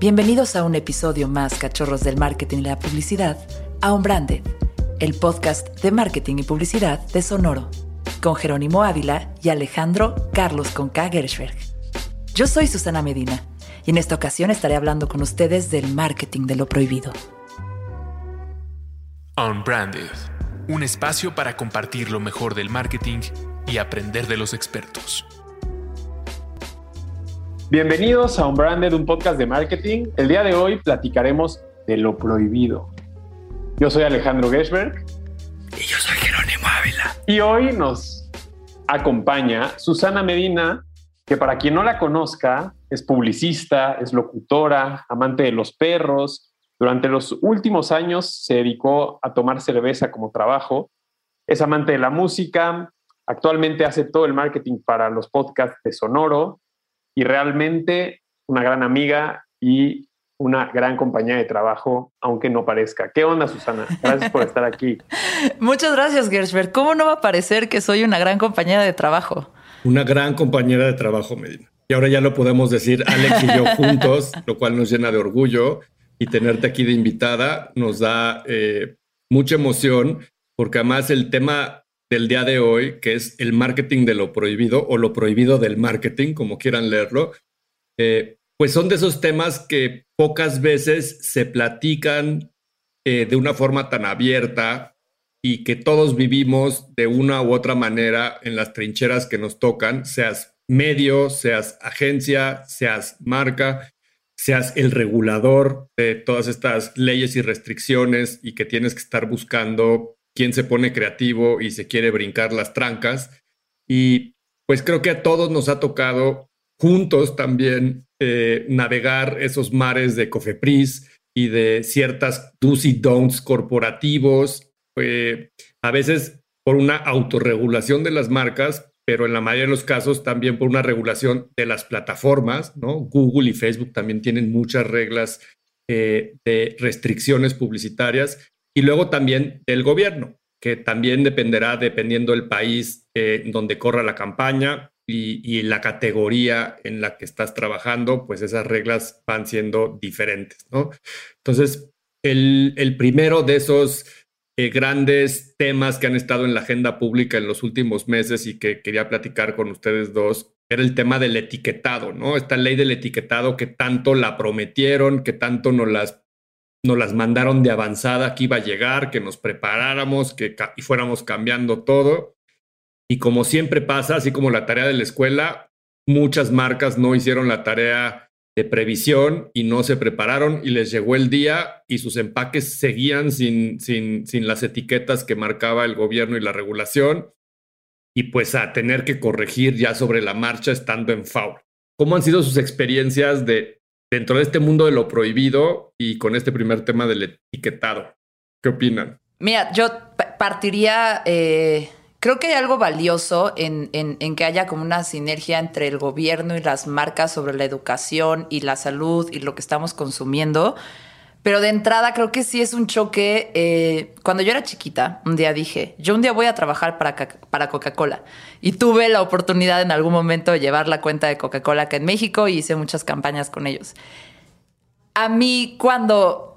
Bienvenidos a un episodio más, cachorros del marketing y la publicidad, a Unbranded, el podcast de marketing y publicidad de Sonoro, con Jerónimo Ávila y Alejandro Carlos Conca Gershberg. Yo soy Susana Medina y en esta ocasión estaré hablando con ustedes del marketing de lo prohibido. Unbranded, un espacio para compartir lo mejor del marketing y aprender de los expertos. Bienvenidos a Unbranded, un podcast de marketing. El día de hoy platicaremos de lo prohibido. Yo soy Alejandro Geschberg. Y yo soy Jerónimo Ávila. Y hoy nos acompaña Susana Medina, que para quien no la conozca, es publicista, es locutora, amante de los perros. Durante los últimos años se dedicó a tomar cerveza como trabajo. Es amante de la música. Actualmente hace todo el marketing para los podcasts de Sonoro y realmente una gran amiga y una gran compañía de trabajo, aunque no parezca. ¿Qué onda, Susana? Gracias por estar aquí. Muchas gracias, Gershberg. ¿Cómo no va a parecer que soy una gran compañera de trabajo? Una gran compañera de trabajo, Medina. Y ahora ya lo podemos decir Alex y yo juntos, lo cual nos llena de orgullo. Y tenerte aquí de invitada nos da eh, mucha emoción, porque además el tema del día de hoy, que es el marketing de lo prohibido o lo prohibido del marketing, como quieran leerlo, eh, pues son de esos temas que pocas veces se platican eh, de una forma tan abierta y que todos vivimos de una u otra manera en las trincheras que nos tocan, seas medio, seas agencia, seas marca, seas el regulador de todas estas leyes y restricciones y que tienes que estar buscando quién se pone creativo y se quiere brincar las trancas. Y pues creo que a todos nos ha tocado juntos también eh, navegar esos mares de Cofepris y de ciertas do's y don'ts corporativos, eh, a veces por una autorregulación de las marcas, pero en la mayoría de los casos también por una regulación de las plataformas, ¿no? Google y Facebook también tienen muchas reglas eh, de restricciones publicitarias y luego también del gobierno, que también dependerá, dependiendo del país eh, donde corra la campaña y, la categoría en la que estás trabajando, pues esas reglas van siendo diferentes, ¿no? Entonces, el, primero de esos eh, grandes temas que han estado en la agenda pública en los últimos meses y que quería platicar con ustedes dos era el tema del etiquetado, ¿no? Esta ley del etiquetado que tanto la prometieron, que tanto nos las nos las mandaron de avanzada que iba a llegar, que nos preparáramos, que y fuéramos cambiando todo. Y como siempre pasa, así como la tarea de la escuela, muchas marcas no hicieron la tarea de previsión y no se prepararon y les llegó el día y sus empaques seguían sin, sin, sin las etiquetas que marcaba el gobierno y la regulación y pues a tener que corregir ya sobre la marcha estando en FAUR. ¿Cómo han sido sus experiencias de dentro de este mundo de lo prohibido y con este primer tema del etiquetado. ¿Qué opinan? Mira, yo partiría, eh, creo que hay algo valioso en, en, que haya como una sinergia entre el gobierno y las marcas sobre la educación y la salud y lo que estamos consumiendo. Pero de entrada creo que sí es un choque. Eh, cuando yo era chiquita, un día dije, yo un día voy a trabajar para, para Coca-Cola. Y tuve la oportunidad en algún momento de llevar la cuenta de Coca-Cola acá en México y hice muchas campañas con ellos. A mí cuando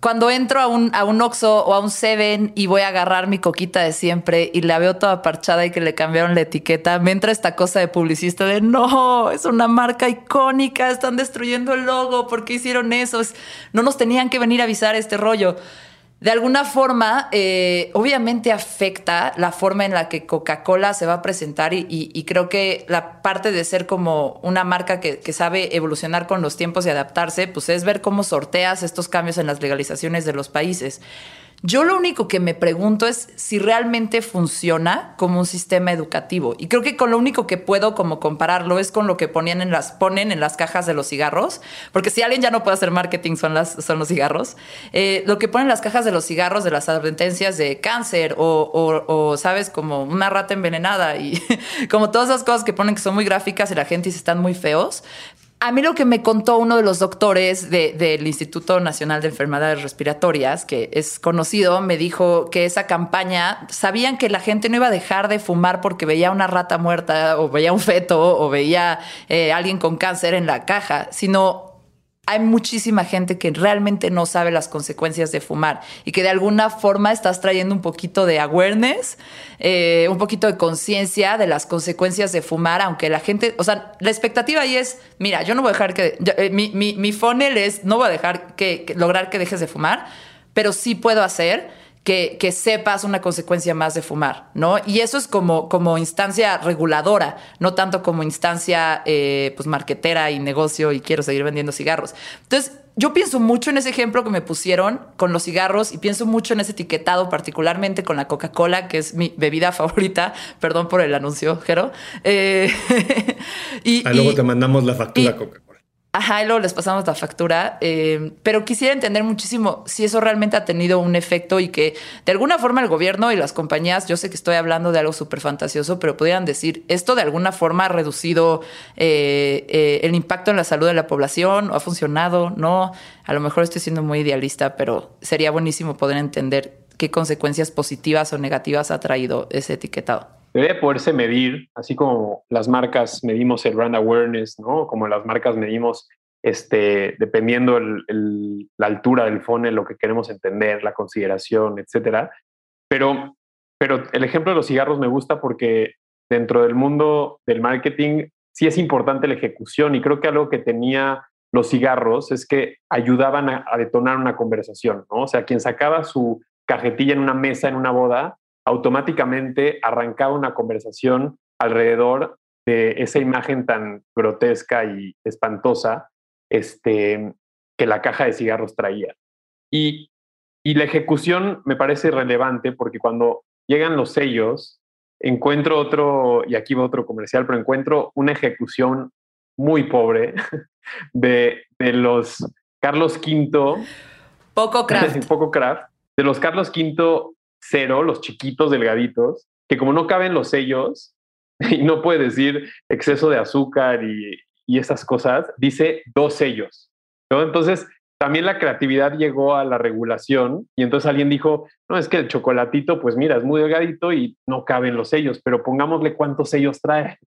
cuando entro a un, a un Oxxo o a un Seven y voy a agarrar mi coquita de siempre y la veo toda parchada y que le cambiaron la etiqueta, me entra esta cosa de publicista de no, es una marca icónica, están destruyendo el logo, ¿por qué hicieron eso? no nos tenían que venir a avisar este rollo de alguna forma, eh, obviamente afecta la forma en la que Coca-Cola se va a presentar y, creo que la parte de ser como una marca que, que, sabe evolucionar con los tiempos y adaptarse, pues es ver cómo sorteas estos cambios en las legalizaciones de los países. Yo lo único que me pregunto es si realmente funciona como un sistema educativo. Y creo que con lo único que puedo como compararlo es con lo que ponían en las, ponen en las cajas de los cigarros. Porque si alguien ya no puede hacer marketing son, las, son los cigarros. Eh, lo que ponen en las cajas de los cigarros de las advertencias de cáncer o, o, sabes, como una rata envenenada y como todas esas cosas que ponen que son muy gráficas y la gente dice están muy feos. A mí lo que me contó uno de los doctores del Instituto Nacional de Enfermedades Respiratorias, que es conocido, me dijo que esa campaña sabían que la gente no iba a dejar de fumar porque veía una rata muerta o veía un feto o veía eh, alguien con cáncer en la caja, sino hay muchísima gente que realmente no sabe las consecuencias de fumar y que de alguna forma estás trayendo un poquito de awareness, eh, un poquito de conciencia de las consecuencias de fumar, aunque la gente, o sea, la expectativa ahí es, mira, yo no voy a dejar que, eh, mi, mi, funnel es, no voy a dejar que, lograr que dejes de fumar, pero sí puedo hacer que, que, sepas una consecuencia más de fumar, ¿no? Y eso es como, como instancia reguladora, no tanto como instancia, eh, pues, marquetera y negocio y quiero seguir vendiendo cigarros. Entonces, yo pienso mucho en ese ejemplo que me pusieron con los cigarros y pienso mucho en ese etiquetado, particularmente con la Coca-Cola, que es mi bebida favorita. Perdón por el anuncio, Jero. Eh, y, ah, luego te mandamos la factura Coca. Ajá, y luego les pasamos la factura. Eh, pero quisiera entender muchísimo si eso realmente ha tenido un efecto y que de alguna forma el gobierno y las compañías, yo sé que estoy hablando de algo súper fantasioso, pero pudieran decir, esto de alguna forma ha reducido eh, eh, el impacto en la salud de la población, o ha funcionado, no. A lo mejor estoy siendo muy idealista, pero sería buenísimo poder entender qué consecuencias positivas o negativas ha traído ese etiquetado debe poderse medir, así como las marcas medimos el brand awareness, ¿no? Como las marcas medimos, este, dependiendo la altura del funnel, lo que queremos entender, la consideración, etcétera. Pero, pero el ejemplo de los cigarros me gusta porque dentro del mundo del marketing sí es importante la ejecución y creo que algo que tenía los cigarros es que ayudaban a, a detonar una conversación, ¿no? O sea, quien sacaba su cajetilla en una mesa, en una boda, automáticamente arrancaba una conversación alrededor de esa imagen tan grotesca y espantosa este, que la caja de cigarros traía. Y, y la ejecución me parece relevante porque cuando llegan los sellos, encuentro otro, y aquí va otro comercial, pero encuentro una ejecución muy pobre de, de los Carlos V. Poco craft. poco craft. De los Carlos V cero, los chiquitos delgaditos, que como no caben los sellos y no puede decir exceso de azúcar y, y esas cosas, dice dos sellos. ¿no? Entonces, también la creatividad llegó a la regulación y entonces alguien dijo, no, es que el chocolatito, pues mira, es muy delgadito y no caben los sellos, pero pongámosle cuántos sellos trae.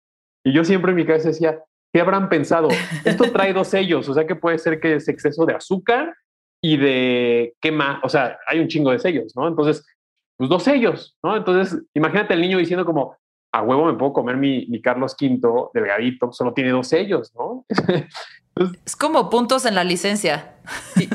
Y yo siempre en mi cabeza decía, ¿qué habrán pensado? Esto trae dos sellos, o sea que puede ser que es exceso de azúcar y de qué más, o sea, hay un chingo de sellos, ¿no? Entonces, pues dos sellos, ¿no? Entonces, imagínate el niño diciendo como, a huevo me puedo comer mi, mi Carlos V delgadito, solo tiene dos sellos, ¿no? es como puntos en la licencia.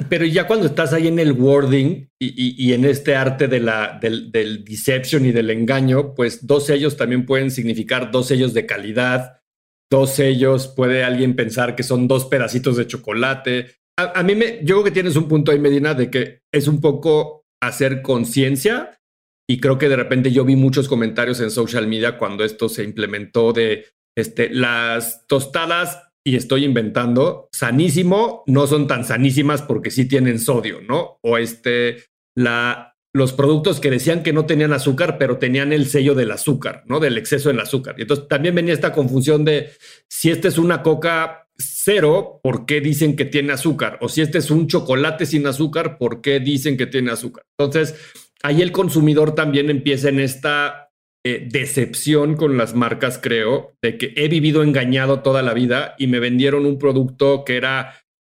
pero ya cuando estás ahí en el wording y, y, en este arte de la, del, del, deception y del engaño, pues dos sellos también pueden significar dos sellos de calidad, dos sellos, puede alguien pensar que son dos pedacitos de chocolate. A, a mí me, yo creo que tienes un punto ahí, Medina, de que es un poco hacer conciencia y creo que de repente yo vi muchos comentarios en social media cuando esto se implementó de este, las tostadas, y estoy inventando, sanísimo, no son tan sanísimas porque sí tienen sodio, ¿no? O este, la, los productos que decían que no tenían azúcar, pero tenían el sello del azúcar, ¿no? Del exceso en azúcar. Y entonces también venía esta confusión de si este es una coca cero, ¿por qué dicen que tiene azúcar? O si este es un chocolate sin azúcar, ¿por qué dicen que tiene azúcar? Entonces, ahí el consumidor también empieza en esta eh, decepción con las marcas, creo, de que he vivido engañado toda la vida y me vendieron un producto que era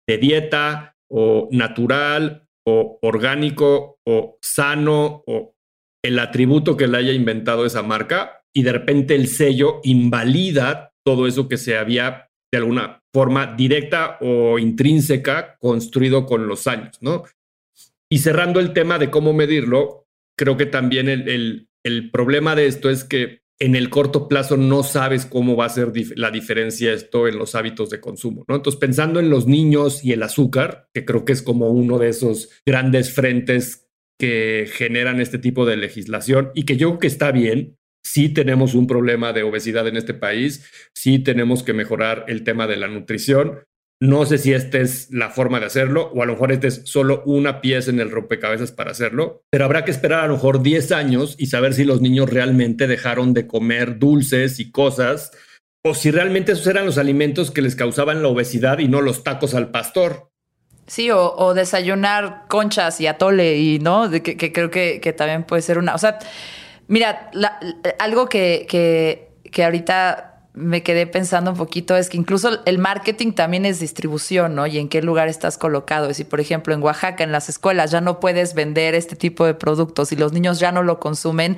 de dieta o natural o orgánico o sano o el atributo que le haya inventado esa marca y de repente el sello invalida todo eso que se había de alguna forma directa o intrínseca construido con los años, ¿no? Y cerrando el tema de cómo medirlo, creo que también el, el, problema de esto es que en el corto plazo no sabes cómo va a ser la diferencia esto en los hábitos de consumo, ¿no? Entonces, pensando en los niños y el azúcar, que creo que es como uno de esos grandes frentes que generan este tipo de legislación y que yo creo que está bien, sí tenemos un problema de obesidad en este país, sí tenemos que mejorar el tema de la nutrición, no sé si esta es la forma de hacerlo o a lo mejor esta es solo una pieza en el rompecabezas para hacerlo, pero habrá que esperar a lo mejor 10 años y saber si los niños realmente dejaron de comer dulces y cosas o si realmente esos eran los alimentos que les causaban la obesidad y no los tacos al pastor. Sí, o, desayunar conchas y atole y no, que, creo que, también puede ser una, o sea, mira, algo que, que, que ahorita me quedé pensando un poquito es que incluso el marketing también es distribución, ¿no? Y en qué lugar estás colocado. Si, por ejemplo, en Oaxaca, en las escuelas, ya no puedes vender este tipo de productos y los niños ya no lo consumen,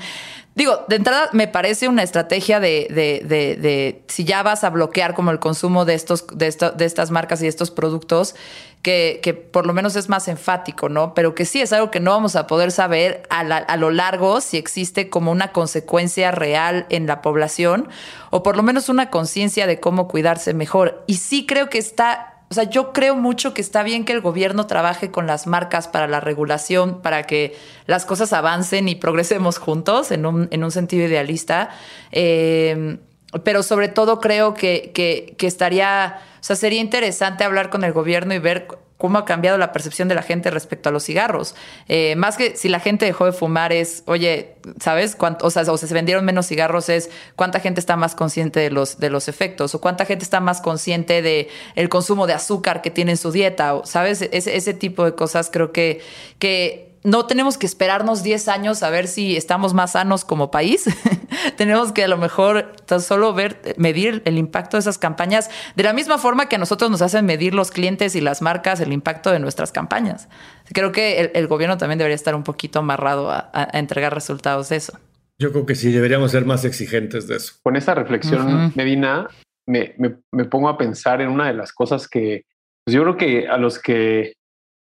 Digo, de entrada me parece una estrategia de, de, de, de, si ya vas a bloquear como el consumo de estos, de, esto, de estas marcas y estos productos, que, que, por lo menos es más enfático, ¿no? Pero que sí es algo que no vamos a poder saber a, la, a lo largo si existe como una consecuencia real en la población o por lo menos una conciencia de cómo cuidarse mejor. Y sí creo que está o sea, yo creo mucho que está bien que el gobierno trabaje con las marcas para la regulación, para que las cosas avancen y progresemos juntos en un, en un sentido idealista. Eh, pero sobre todo creo que, que, estaría, o sea, sería interesante hablar con el gobierno y ver cómo ha cambiado la percepción de la gente respecto a los cigarros. Eh, más que si la gente dejó de fumar es, oye, ¿sabes? Cuánto, o sea, o se vendieron menos cigarros es cuánta gente está más consciente de los, de los efectos o cuánta gente está más consciente de el consumo de azúcar que tiene en su dieta, o, ¿sabes? Ese, ese tipo de cosas creo que, que no tenemos que esperarnos 10 años a ver si estamos más sanos como país. tenemos que a lo mejor tan solo ver, medir el impacto de esas campañas de la misma forma que a nosotros nos hacen medir los clientes y las marcas el impacto de nuestras campañas. Creo que el, el gobierno también debería estar un poquito amarrado a, a, entregar resultados de eso. Yo creo que sí, deberíamos ser más exigentes de eso. Con esa reflexión, uh -huh. Medina, me, me, me, pongo a pensar en una de las cosas que pues yo creo que a los que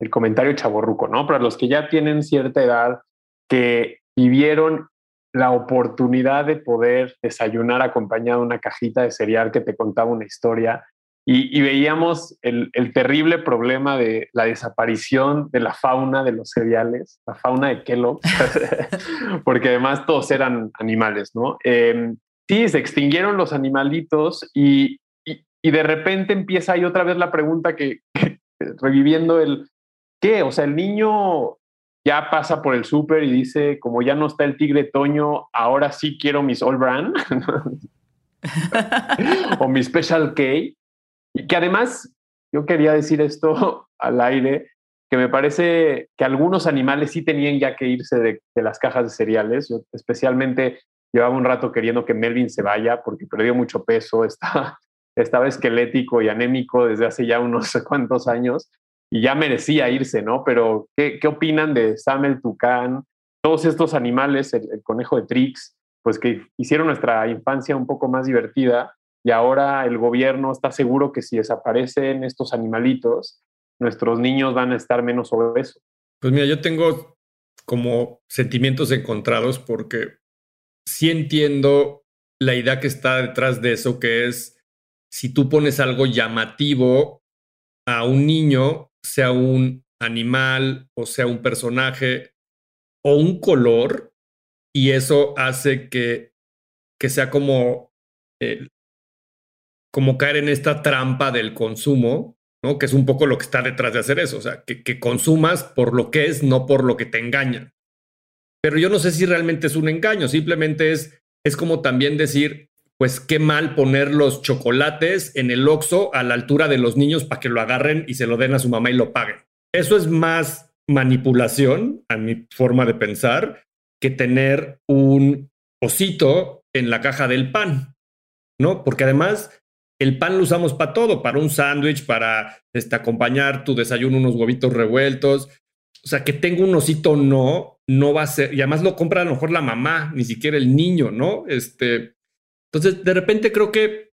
el comentario chaborruco, ¿no? Para los que ya tienen cierta edad, que vivieron la oportunidad de poder desayunar acompañado de una cajita de cereal que te contaba una historia y, veíamos el, terrible problema de la desaparición de la fauna de los cereales, la fauna de Kellogg, porque además todos eran animales, ¿no? Eh, sí, se extinguieron los animalitos y, y, de repente empieza ahí otra vez la pregunta que reviviendo el, ¿qué? O sea, el niño ya pasa por el súper y dice, como ya no está el tigre Toño, ahora sí quiero mis All Brand o mi Special K. Y que además, yo quería decir esto al aire, que me parece que algunos animales sí tenían ya que irse de, de las cajas de cereales. Yo especialmente llevaba un rato queriendo que Melvin se vaya porque perdió mucho peso, estaba, estaba esquelético y anémico desde hace ya unos cuantos años y ya merecía irse, ¿no? Pero, ¿qué, qué opinan de Sam el Tucán? Todos estos animales, el, conejo de Trix, pues que hicieron nuestra infancia un poco más divertida y ahora el gobierno está seguro que si desaparecen estos animalitos, nuestros niños van a estar menos obesos. Pues mira, yo tengo como sentimientos encontrados porque sí entiendo la idea que está detrás de eso, que es si tú pones algo llamativo a un niño, sea un animal o sea un personaje o un color y eso hace que, que sea como, eh, como caer en esta trampa del consumo, ¿no? que es un poco lo que está detrás de hacer eso, o sea, que, que consumas por lo que es, no por lo que te engañan. Pero yo no sé si realmente es un engaño, simplemente es, es como también decir, pues qué mal poner los chocolates en el Oxxo a la altura de los niños para que lo agarren y se lo den a su mamá y lo paguen. Eso es más manipulación, a mi forma de pensar, que tener un osito en la caja del pan, ¿no? Porque además el pan lo usamos para todo, para un sándwich, para este, acompañar tu desayuno unos huevitos revueltos. O sea, que tenga un osito no, no va a ser, y además lo compra a lo mejor la mamá, ni siquiera el niño, ¿no? Este, entonces, de repente creo que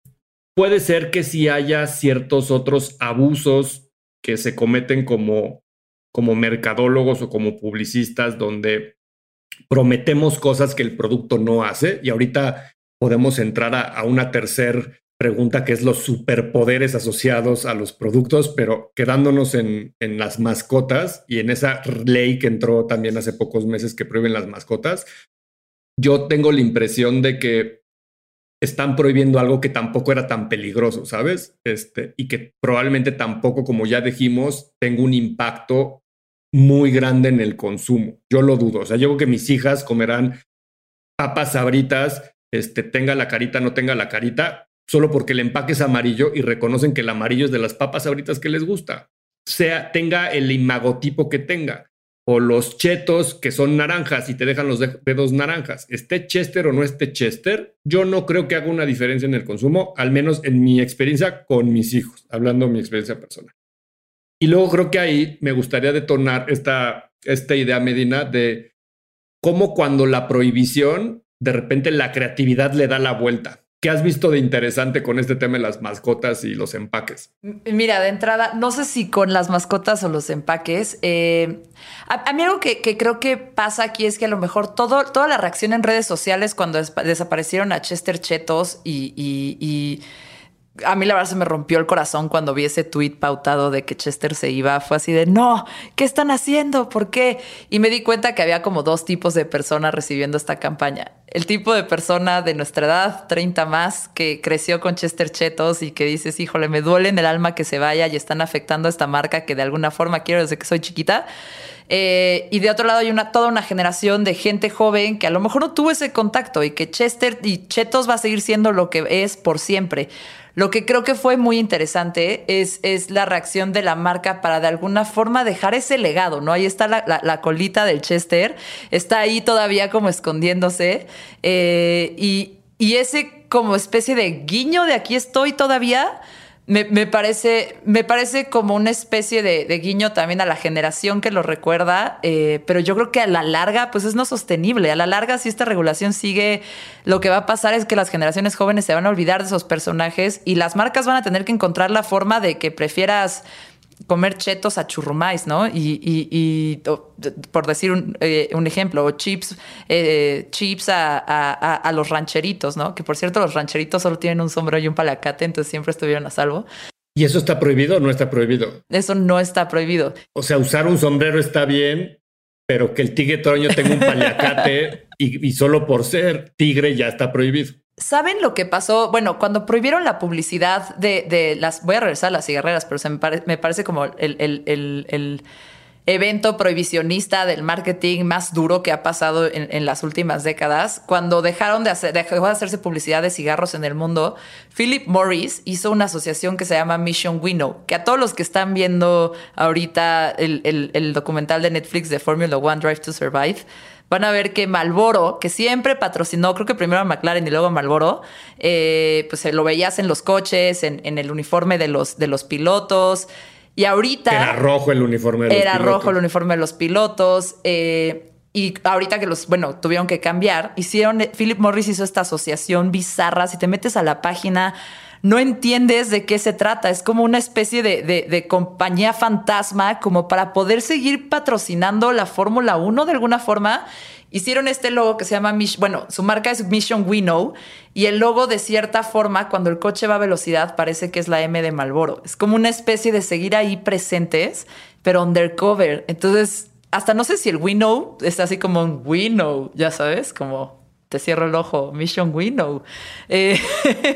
puede ser que si haya ciertos otros abusos que se cometen como, como mercadólogos o como publicistas donde prometemos cosas que el producto no hace y ahorita podemos entrar a, a una tercera pregunta que es los superpoderes asociados a los productos, pero quedándonos en, en, las mascotas y en esa ley que entró también hace pocos meses que prohíben las mascotas, yo tengo la impresión de que están prohibiendo algo que tampoco era tan peligroso, ¿sabes? Este, y que probablemente tampoco, como ya dijimos, tenga un impacto muy grande en el consumo. Yo lo dudo. O sea, yo creo que mis hijas comerán papas sabritas, este, tenga la carita, no tenga la carita, solo porque el empaque es amarillo y reconocen que el amarillo es de las papas sabritas que les gusta. Sea, tenga el imagotipo que tenga. O los chetos que son naranjas y te dejan los dedos naranjas, esté Chester o no esté Chester, yo no creo que haga una diferencia en el consumo, al menos en mi experiencia con mis hijos, hablando de mi experiencia personal. Y luego creo que ahí me gustaría detonar esta, esta idea, Medina, de cómo cuando la prohibición, de repente la creatividad le da la vuelta. ¿Qué has visto de interesante con este tema de las mascotas y los empaques? Mira, de entrada, no sé si con las mascotas o los empaques. Eh, a, mí algo que, creo que pasa aquí es que a lo mejor todo, toda la reacción en redes sociales cuando desaparecieron a Chester Chetos y a mí la verdad se me rompió el corazón cuando vi ese tweet pautado de que Chester se iba. Fue así de, no, ¿qué están haciendo? ¿Por qué? Y me di cuenta que había como dos tipos de personas recibiendo esta campaña. El tipo de persona de nuestra edad, 30 más, que creció con Chester Chetos y que dices, híjole, me duele en el alma que se vaya y están afectando a esta marca que de alguna forma quiero desde que soy chiquita. Eh, y de otro lado hay una, toda una generación de gente joven que a lo mejor no tuvo ese contacto y que Chester y Chetos va a seguir siendo lo que es por siempre. Lo que creo que fue muy interesante es, es la reacción de la marca para de alguna forma dejar ese legado, ¿no? Ahí está la, colita del Chester, está ahí todavía como escondiéndose eh, y, y ese como especie de guiño de aquí estoy todavía me, parece, me parece como una especie de, guiño también a la generación que lo recuerda, eh, pero yo creo que a la larga, pues es no sostenible. A la larga, si esta regulación sigue, lo que va a pasar es que las generaciones jóvenes se van a olvidar de esos personajes y las marcas van a tener que encontrar la forma de que prefieras comer chetos a churrumais, ¿no? Y, por decir un, eh, ejemplo, o chips, eh, chips a, los rancheritos, ¿no? Que por cierto, los rancheritos solo tienen un sombrero y un palacate, entonces siempre estuvieron a salvo. ¿Y eso está prohibido o no está prohibido? Eso no está prohibido. O sea, usar un sombrero está bien, pero que el tigre toño tenga un palacate y solo por ser tigre ya está prohibido. ¿Saben lo que pasó? Bueno, cuando prohibieron la publicidad de, las. Voy a regresar a las cigarreras, pero se me, parece como el, evento prohibicionista del marketing más duro que ha pasado en, las últimas décadas. Cuando dejaron de hacer, dejó de hacerse publicidad de cigarros en el mundo, Philip Morris hizo una asociación que se llama Mission Winnow, que a todos los que están viendo ahorita el, documental de Netflix de Formula One Drive to Survive van a ver que Malboro, que siempre patrocinó, creo que primero a McLaren y luego a Malboro, eh, pues lo veías en los coches, en, el uniforme de los, de los pilotos. Y ahorita. Era rojo el uniforme de los Era rojo el uniforme de los pilotos. Eh, y ahorita que los, bueno, tuvieron que cambiar, hicieron, Philip Morris hizo esta asociación bizarra. Si te metes a la página, no entiendes de qué se trata. Es como una especie de, compañía fantasma, como para poder seguir patrocinando la Fórmula 1 de alguna forma. Hicieron este logo que se llama, bueno, su marca es Mission We Know y el logo de cierta forma, cuando el coche va a velocidad, parece que es la M de Malboro. Es como una especie de seguir ahí presentes, pero undercover. Entonces, hasta no sé si el We Know está así como un We Know, ya sabes, como te cierro el ojo, Mission Winnow. Eh,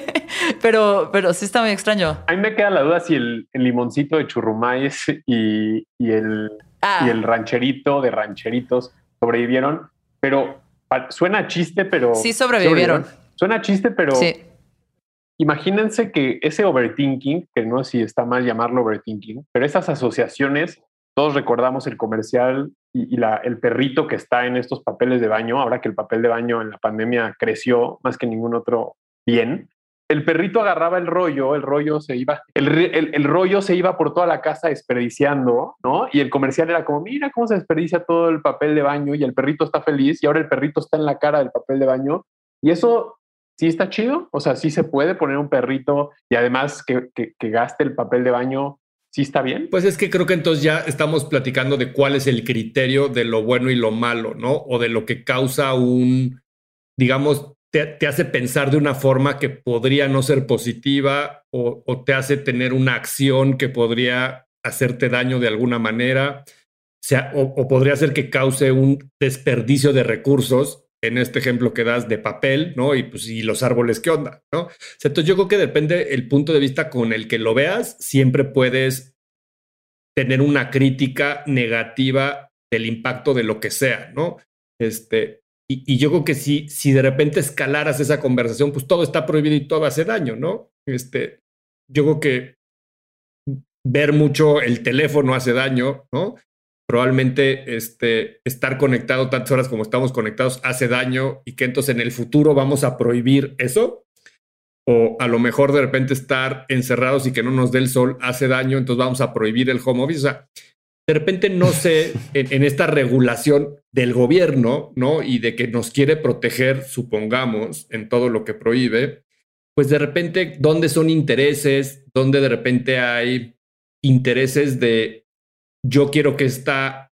pero, pero sí está muy extraño. A mí me queda la duda si el, limoncito de churrumais y, el, ah. y el rancherito de rancheritos sobrevivieron, pero suena chiste, pero... Sí sobrevivieron. Suena chiste, pero... Imagínense que ese overthinking, que no sé si está mal llamarlo overthinking, pero esas asociaciones todos recordamos el comercial y, el perrito que está en estos papeles de baño, ahora que el papel de baño en la pandemia creció más que ningún otro bien. El perrito agarraba el rollo, el rollo se iba, el, rollo se iba por toda la casa desperdiciando, ¿no? Y el comercial era como, mira cómo se desperdicia todo el papel de baño y el perrito está feliz y ahora el perrito está en la cara del papel de baño. Y eso sí está chido, o sea, sí se puede poner un perrito y además que gaste el papel de baño ¿Sí está bien? Pues es que creo que entonces ya estamos platicando de cuál es el criterio de lo bueno y lo malo, ¿no? O de lo que causa un, digamos, te, hace pensar de una forma que podría no ser positiva o, te hace tener una acción que podría hacerte daño de alguna manera, o podría ser que cause un desperdicio de recursos en este ejemplo que das de papel, ¿no? Y pues, y los árboles, ¿qué onda? ¿No? entonces yo creo que depende el punto de vista con el que lo veas, siempre puedes tener una crítica negativa del impacto de lo que sea, ¿no? Este, y, yo creo que si, si de repente escalaras esa conversación, pues todo está prohibido y todo hace daño, ¿no? Este, yo creo que ver mucho el teléfono hace daño, ¿no? probablemente este, estar conectado tantas horas como estamos conectados hace daño y que entonces en el futuro vamos a prohibir eso. O a lo mejor de repente estar encerrados y que no nos dé el sol hace daño, entonces vamos a prohibir el home office. O sea, de repente no sé en, en, esta regulación del gobierno, ¿no? Y de que nos quiere proteger, supongamos, en todo lo que prohíbe, pues de repente, ¿dónde son intereses? ¿Dónde de repente hay intereses de yo quiero que esta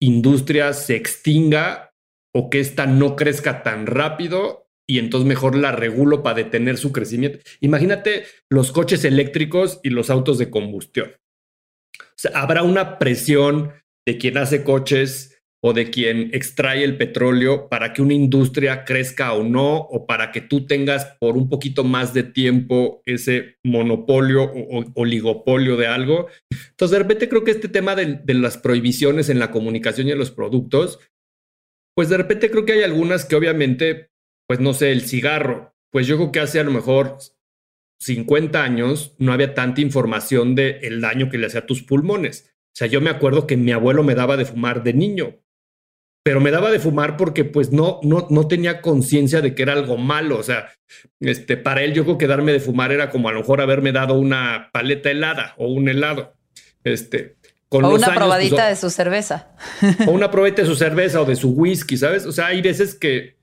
industria se extinga o que esta no crezca tan rápido y entonces mejor la regulo para detener su crecimiento. Imagínate los coches eléctricos y los autos de combustión. Habrá una presión de quien hace coches o de quien extrae el petróleo para que una industria crezca o no, o para que tú tengas por un poquito más de tiempo ese monopolio o, oligopolio de algo. Entonces, de repente creo que este tema de, de, las prohibiciones en la comunicación y en los productos, pues de repente creo que hay algunas que obviamente, pues no sé, el cigarro, pues yo creo que hace a lo mejor 50 años no había tanta información de el daño que le hacía a tus pulmones. O sea, yo me acuerdo que mi abuelo me daba de fumar de niño, pero me daba de fumar porque pues no, no, no tenía conciencia de que era algo malo. O sea, este, para él yo creo que darme de fumar era como a lo mejor haberme dado una paleta helada o un helado. Este, con o una pues, probadita de su cerveza. O una probadita de su cerveza o de su whisky, ¿sabes? O sea, hay veces que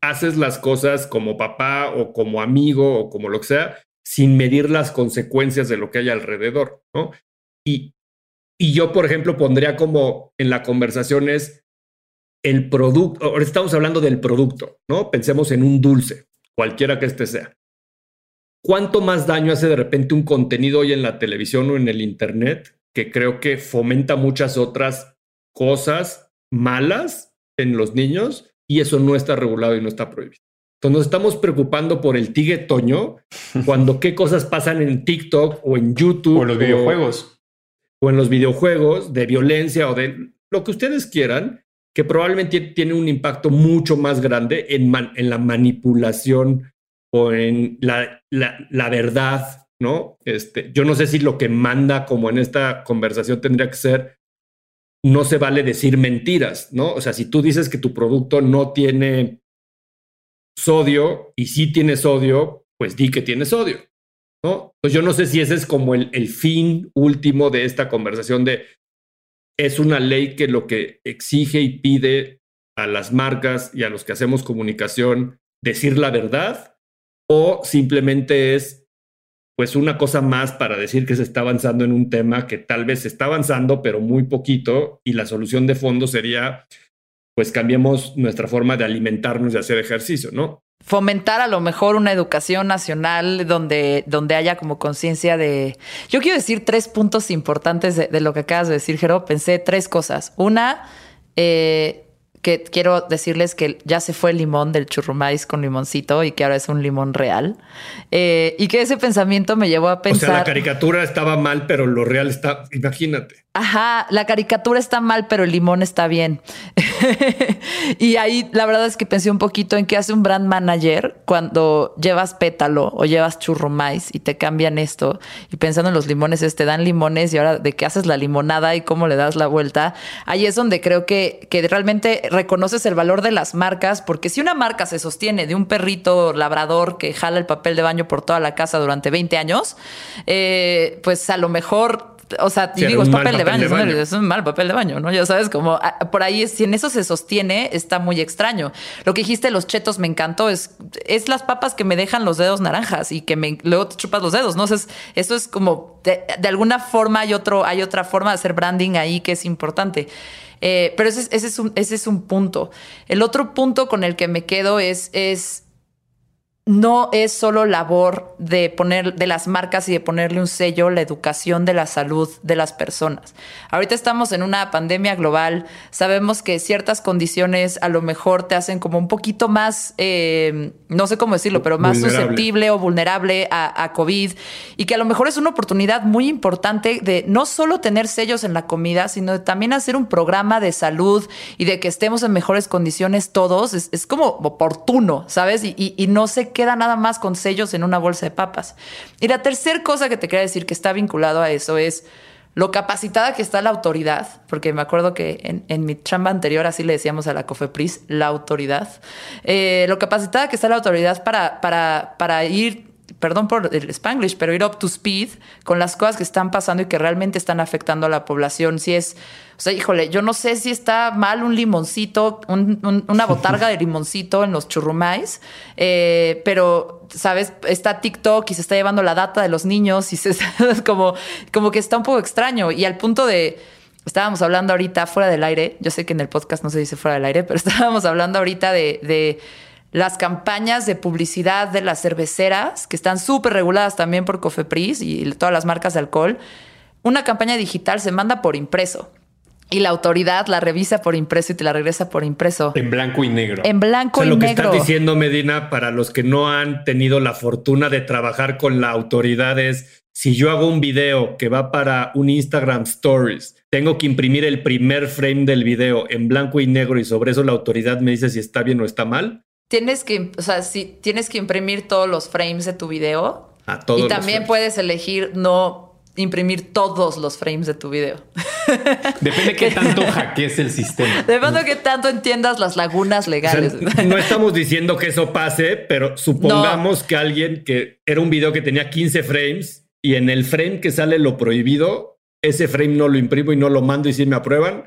haces las cosas como papá o como amigo o como lo que sea, sin medir las consecuencias de lo que hay alrededor, ¿no? Y, y yo, por ejemplo, pondría como en la conversación es, el producto, ahora estamos hablando del producto, ¿no? Pensemos en un dulce, cualquiera que este sea. ¿Cuánto más daño hace de repente un contenido hoy en la televisión o en el Internet que creo que fomenta muchas otras cosas malas en los niños y eso no está regulado y no está prohibido? Entonces nos estamos preocupando por el tigre toño cuando qué cosas pasan en TikTok o en YouTube. O en los videojuegos. O en los videojuegos de violencia o de lo que ustedes quieran que probablemente tiene un impacto mucho más grande en, en la manipulación o en la, la, verdad, ¿no? Este, yo no sé si lo que manda como en esta conversación tendría que ser, no se vale decir mentiras, ¿no? O sea, si tú dices que tu producto no tiene sodio y sí tiene sodio, pues di que tiene sodio, ¿no? Yo no sé si ese es como el, el fin último de esta conversación de es una ley que lo que exige y pide a las marcas y a los que hacemos comunicación decir la verdad o simplemente es pues una cosa más para decir que se está avanzando en un tema que tal vez se está avanzando pero muy poquito y la solución de fondo sería pues cambiemos nuestra forma de alimentarnos y hacer ejercicio, ¿no? fomentar a lo mejor una educación nacional donde, donde haya como conciencia de... Yo quiero decir tres puntos importantes de, lo que acabas de decir, Jero. Pensé tres cosas. Una, eh, que quiero decirles que ya se fue el limón del churrumais con limoncito y que ahora es un limón real. Eh, y que ese pensamiento me llevó a pensar... O sea, la caricatura estaba mal, pero lo real está... Imagínate. Ajá, la caricatura está mal, pero el limón está bien. y ahí la verdad es que pensé un poquito en qué hace un brand manager cuando llevas pétalo o llevas churro maíz y te cambian esto. Y pensando en los limones, es, te dan limones y ahora de qué haces la limonada y cómo le das la vuelta. Ahí es donde creo que, que realmente reconoces el valor de las marcas, porque si una marca se sostiene de un perrito labrador que jala el papel de baño por toda la casa durante 20 años, eh, pues a lo mejor o sea, digo, es papel, de, baño, es un mal papel de baño, ¿no? Ya sabes, como ah, por ahí, si en eso se sostiene, está muy extraño. Lo que dijiste, los chetos, me encantó, es, es las papas que me dejan los dedos naranjas y que me, luego te chupas los dedos, ¿no? O eso es como, de, alguna forma hay, otro, hay otra forma de hacer branding ahí que es importante. Eh, pero ese, ese, es un, ese es un punto. El otro punto con el que me quedo es, es no es solo labor de poner de las marcas y de ponerle un sello la educación de la salud de las personas. Ahorita estamos en una pandemia global, sabemos que ciertas condiciones a lo mejor te hacen como un poquito más, eh, no sé cómo decirlo, pero más susceptible o vulnerable a, a, COVID y que a lo mejor es una oportunidad muy importante de no solo tener sellos en la comida, sino de también hacer un programa de salud y de que estemos en mejores condiciones todos. Es, como oportuno, ¿sabes? Y, y, y no sé queda nada más con sellos en una bolsa de papas. Y la tercera cosa que te quería decir que está vinculado a eso es lo capacitada que está la autoridad, porque me acuerdo que en, en mi chamba anterior así le decíamos a la COFEPRIS, la autoridad, eh, lo capacitada que está la autoridad para, para, para ir perdón por el spanglish, pero ir up to speed con las cosas que están pasando y que realmente están afectando a la población. Si es, o sea, híjole, yo no sé si está mal un limoncito, una botarga de limoncito en los churrumais, eh, pero, ¿sabes? Está TikTok y se está llevando la data de los niños y se, es como, como que está un poco extraño y al punto de... Estábamos hablando ahorita fuera del aire, yo sé que en el podcast no se dice fuera del aire, pero estábamos hablando ahorita de, de las campañas de publicidad de las cerveceras, que están súper reguladas también por Cofepris y todas las marcas de alcohol, una campaña digital se manda por impreso. Y la autoridad la revisa por impreso y te la regresa por impreso. En blanco y negro. En blanco o sea, y lo que negro. estás diciendo, Medina, para los que no han tenido la fortuna de trabajar con la autoridad es, si yo hago un video que va para un Instagram Stories, tengo que imprimir el primer frame del video en blanco y negro y sobre eso la autoridad me dice si está bien o está mal. Tienes que, o sea, si tienes que imprimir todos los frames de tu video. A todos y también puedes elegir no imprimir todos los frames de tu video. Depende qué tanto hackees el sistema. Depende de qué tanto entiendas las lagunas O sea, legales. no estamos diciendo que eso pase, pero supongamos que alguien que era un video que tenía 15 frames y en el frame que sale lo prohibido, ese frame no lo imprimo y no lo mando y si me aprueban.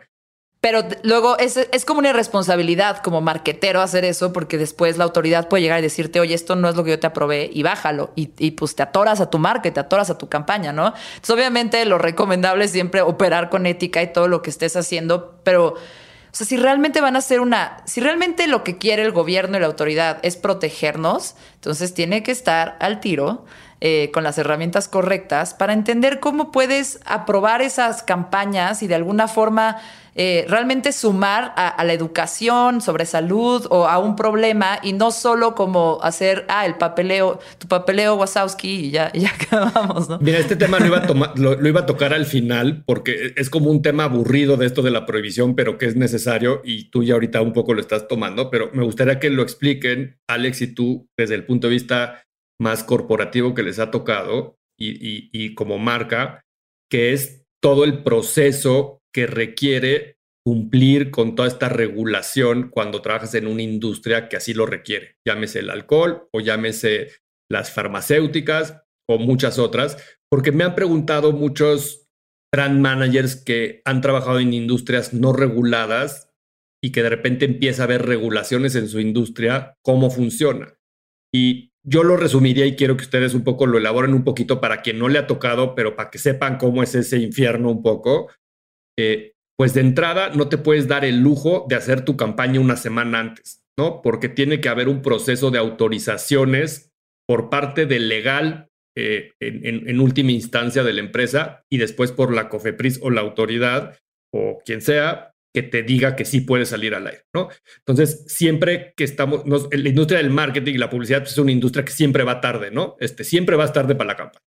Pero luego es, es como una irresponsabilidad como marquetero hacer eso porque después la autoridad puede llegar y decirte, oye, esto no es lo que yo te aprobé y bájalo. Y, y, pues te atoras a tu marca, te atoras a tu campaña, ¿no? Entonces obviamente lo recomendable es siempre operar con ética y todo lo que estés haciendo, pero... O sea, si realmente van a hacer una, si realmente lo que quiere el gobierno y la autoridad es protegernos, entonces tiene que estar al tiro eh, con las herramientas correctas para entender cómo puedes aprobar esas campañas y de alguna forma eh, realmente sumar a, la educación sobre salud o a un problema y no solo como hacer, ah, el papeleo, tu papeleo Wasowski y ya, ya acabamos, ¿no? Mira, este tema lo iba, a tomar, lo, lo, iba a tocar al final porque es como un tema aburrido de esto de la prohibición, pero que es necesario y tú ya ahorita un poco lo estás tomando, pero me gustaría que lo expliquen, Alex y tú, desde el punto de vista más corporativo que les ha tocado y, y, como marca, que es todo el proceso que requiere cumplir con toda esta regulación cuando trabajas en una industria que así lo requiere, llámese el alcohol o llámese las farmacéuticas o muchas otras, porque me han preguntado muchos brand managers que han trabajado en industrias no reguladas y que de repente empieza a haber regulaciones en su industria, cómo funciona. Y yo lo resumiría y quiero que ustedes un poco lo elaboren un poquito para quien no le ha tocado, pero para que sepan cómo es ese infierno un poco. Eh, pues de entrada no te puedes dar el lujo de hacer tu campaña una semana antes, ¿no? Porque tiene que haber un proceso de autorizaciones por parte del legal eh, en, última instancia de la empresa y después por la COFEPRIS o la autoridad o quien sea que te diga que sí puede salir al aire, ¿no? Entonces, siempre que estamos, nos, la industria del marketing y la publicidad pues, es una industria que siempre va tarde, ¿no? Este, siempre vas tarde para la campaña.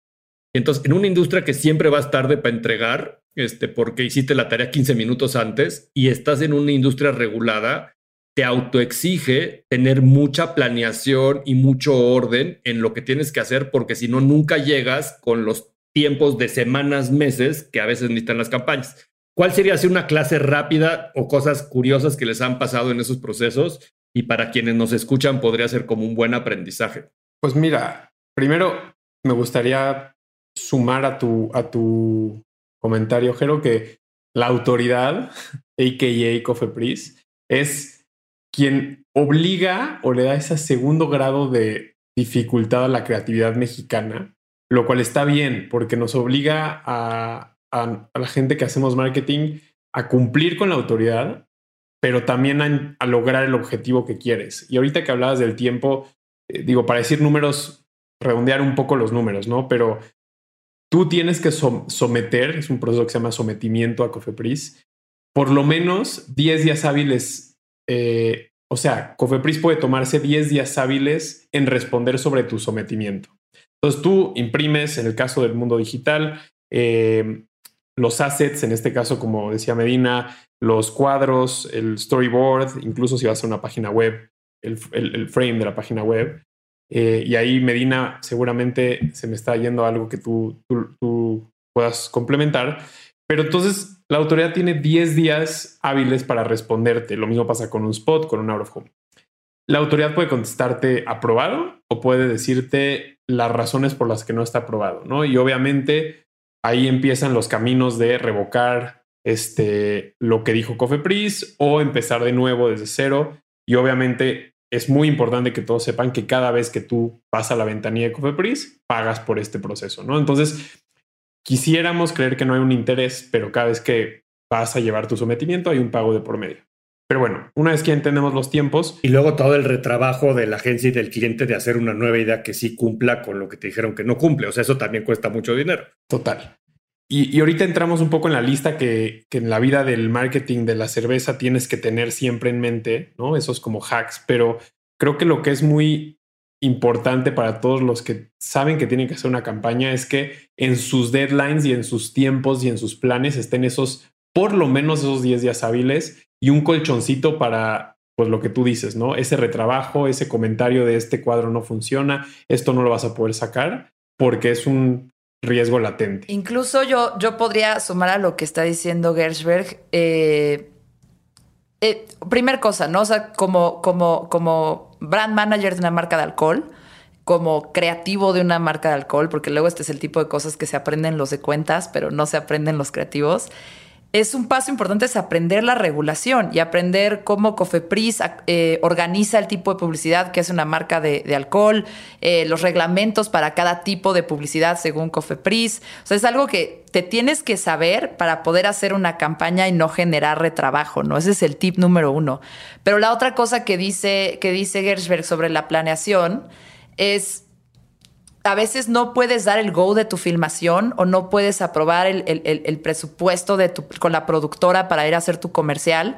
Entonces, en una industria que siempre vas tarde para entregar, este, porque hiciste la tarea 15 minutos antes y estás en una industria regulada, te autoexige tener mucha planeación y mucho orden en lo que tienes que hacer, porque si no, nunca llegas con los tiempos de semanas, meses que a veces necesitan las campañas. ¿Cuál sería así una clase rápida o cosas curiosas que les han pasado en esos procesos? Y para quienes nos escuchan podría ser como un buen aprendizaje. Pues mira, primero me gustaría sumar a tu, a tu comentario, Jero, que la autoridad, a.k.a. Cofepris, es quien obliga o le da ese segundo grado de dificultad a la creatividad mexicana, lo cual está bien porque nos obliga a, a, la gente que hacemos marketing a cumplir con la autoridad, pero también a, lograr el objetivo que quieres. Y ahorita que hablabas del tiempo, eh, digo, para decir números, redondear un poco los números, ¿no? Pero tú tienes que som someter, es un proceso que se llama sometimiento a Cofepris, por lo menos 10 días hábiles. Eh, o sea, Cofepris puede tomarse 10 días hábiles en responder sobre tu sometimiento. Entonces tú imprimes, en el caso del mundo digital, eh, los assets, en este caso, como decía Medina, los cuadros, el storyboard, incluso si vas a una página web, el, el, frame de la página web. Eh, y ahí, Medina, seguramente se me está yendo algo que tú, tú, tú puedas complementar. Pero entonces la autoridad tiene 10 días hábiles para responderte. Lo mismo pasa con un spot, con un out of home. La autoridad puede contestarte aprobado o puede decirte las razones por las que no está aprobado, ¿no? Y obviamente ahí empiezan los caminos de revocar este, lo que dijo Cofepris o empezar de nuevo desde cero. Y obviamente es muy importante que todos sepan que cada vez que tú vas a la ventanilla de Cofepris, pagas por este proceso, ¿no? Entonces, quisiéramos creer que no hay un interés, pero cada vez que vas a llevar tu sometimiento hay un pago de por medio. Pero bueno, una vez que entendemos los tiempos. Y luego todo el retrabajo de la agencia y del cliente de hacer una nueva idea que sí cumpla con lo que te dijeron que no cumple. O sea, eso también cuesta mucho dinero. Total. Y, ahorita entramos un poco en la lista que, que, en la vida del marketing de la cerveza tienes que tener siempre en mente, ¿no? Esos como hacks, pero creo que lo que es muy importante para todos los que saben que tienen que hacer una campaña es que en sus deadlines y en sus tiempos y en sus planes estén esos, por lo menos esos 10 días hábiles y un colchoncito para, pues lo que tú dices, ¿no? Ese retrabajo, ese comentario de este cuadro no funciona, esto no lo vas a poder sacar porque es un riesgo latente. Incluso yo, yo podría sumar a lo que está diciendo Gersberg. Eh, eh, primer cosa, ¿no? O sea, como, como, como brand manager de una marca de alcohol, como creativo de una marca de alcohol, porque luego este es el tipo de cosas que se aprenden los de cuentas, pero no se aprenden los creativos es un paso importante es aprender la regulación y aprender cómo Cofepris eh, organiza el tipo de publicidad que es una marca de, alcohol, eh, los reglamentos para cada tipo de publicidad según Cofepris. O sea, es algo que te tienes que saber para poder hacer una campaña y no generar retrabajo, ¿no? Ese es el tip número uno. Pero la otra cosa que dice, que dice Gershberg sobre la planeación es a veces no puedes dar el go de tu filmación o no puedes aprobar el, presupuesto de tu, con la productora para ir a hacer tu comercial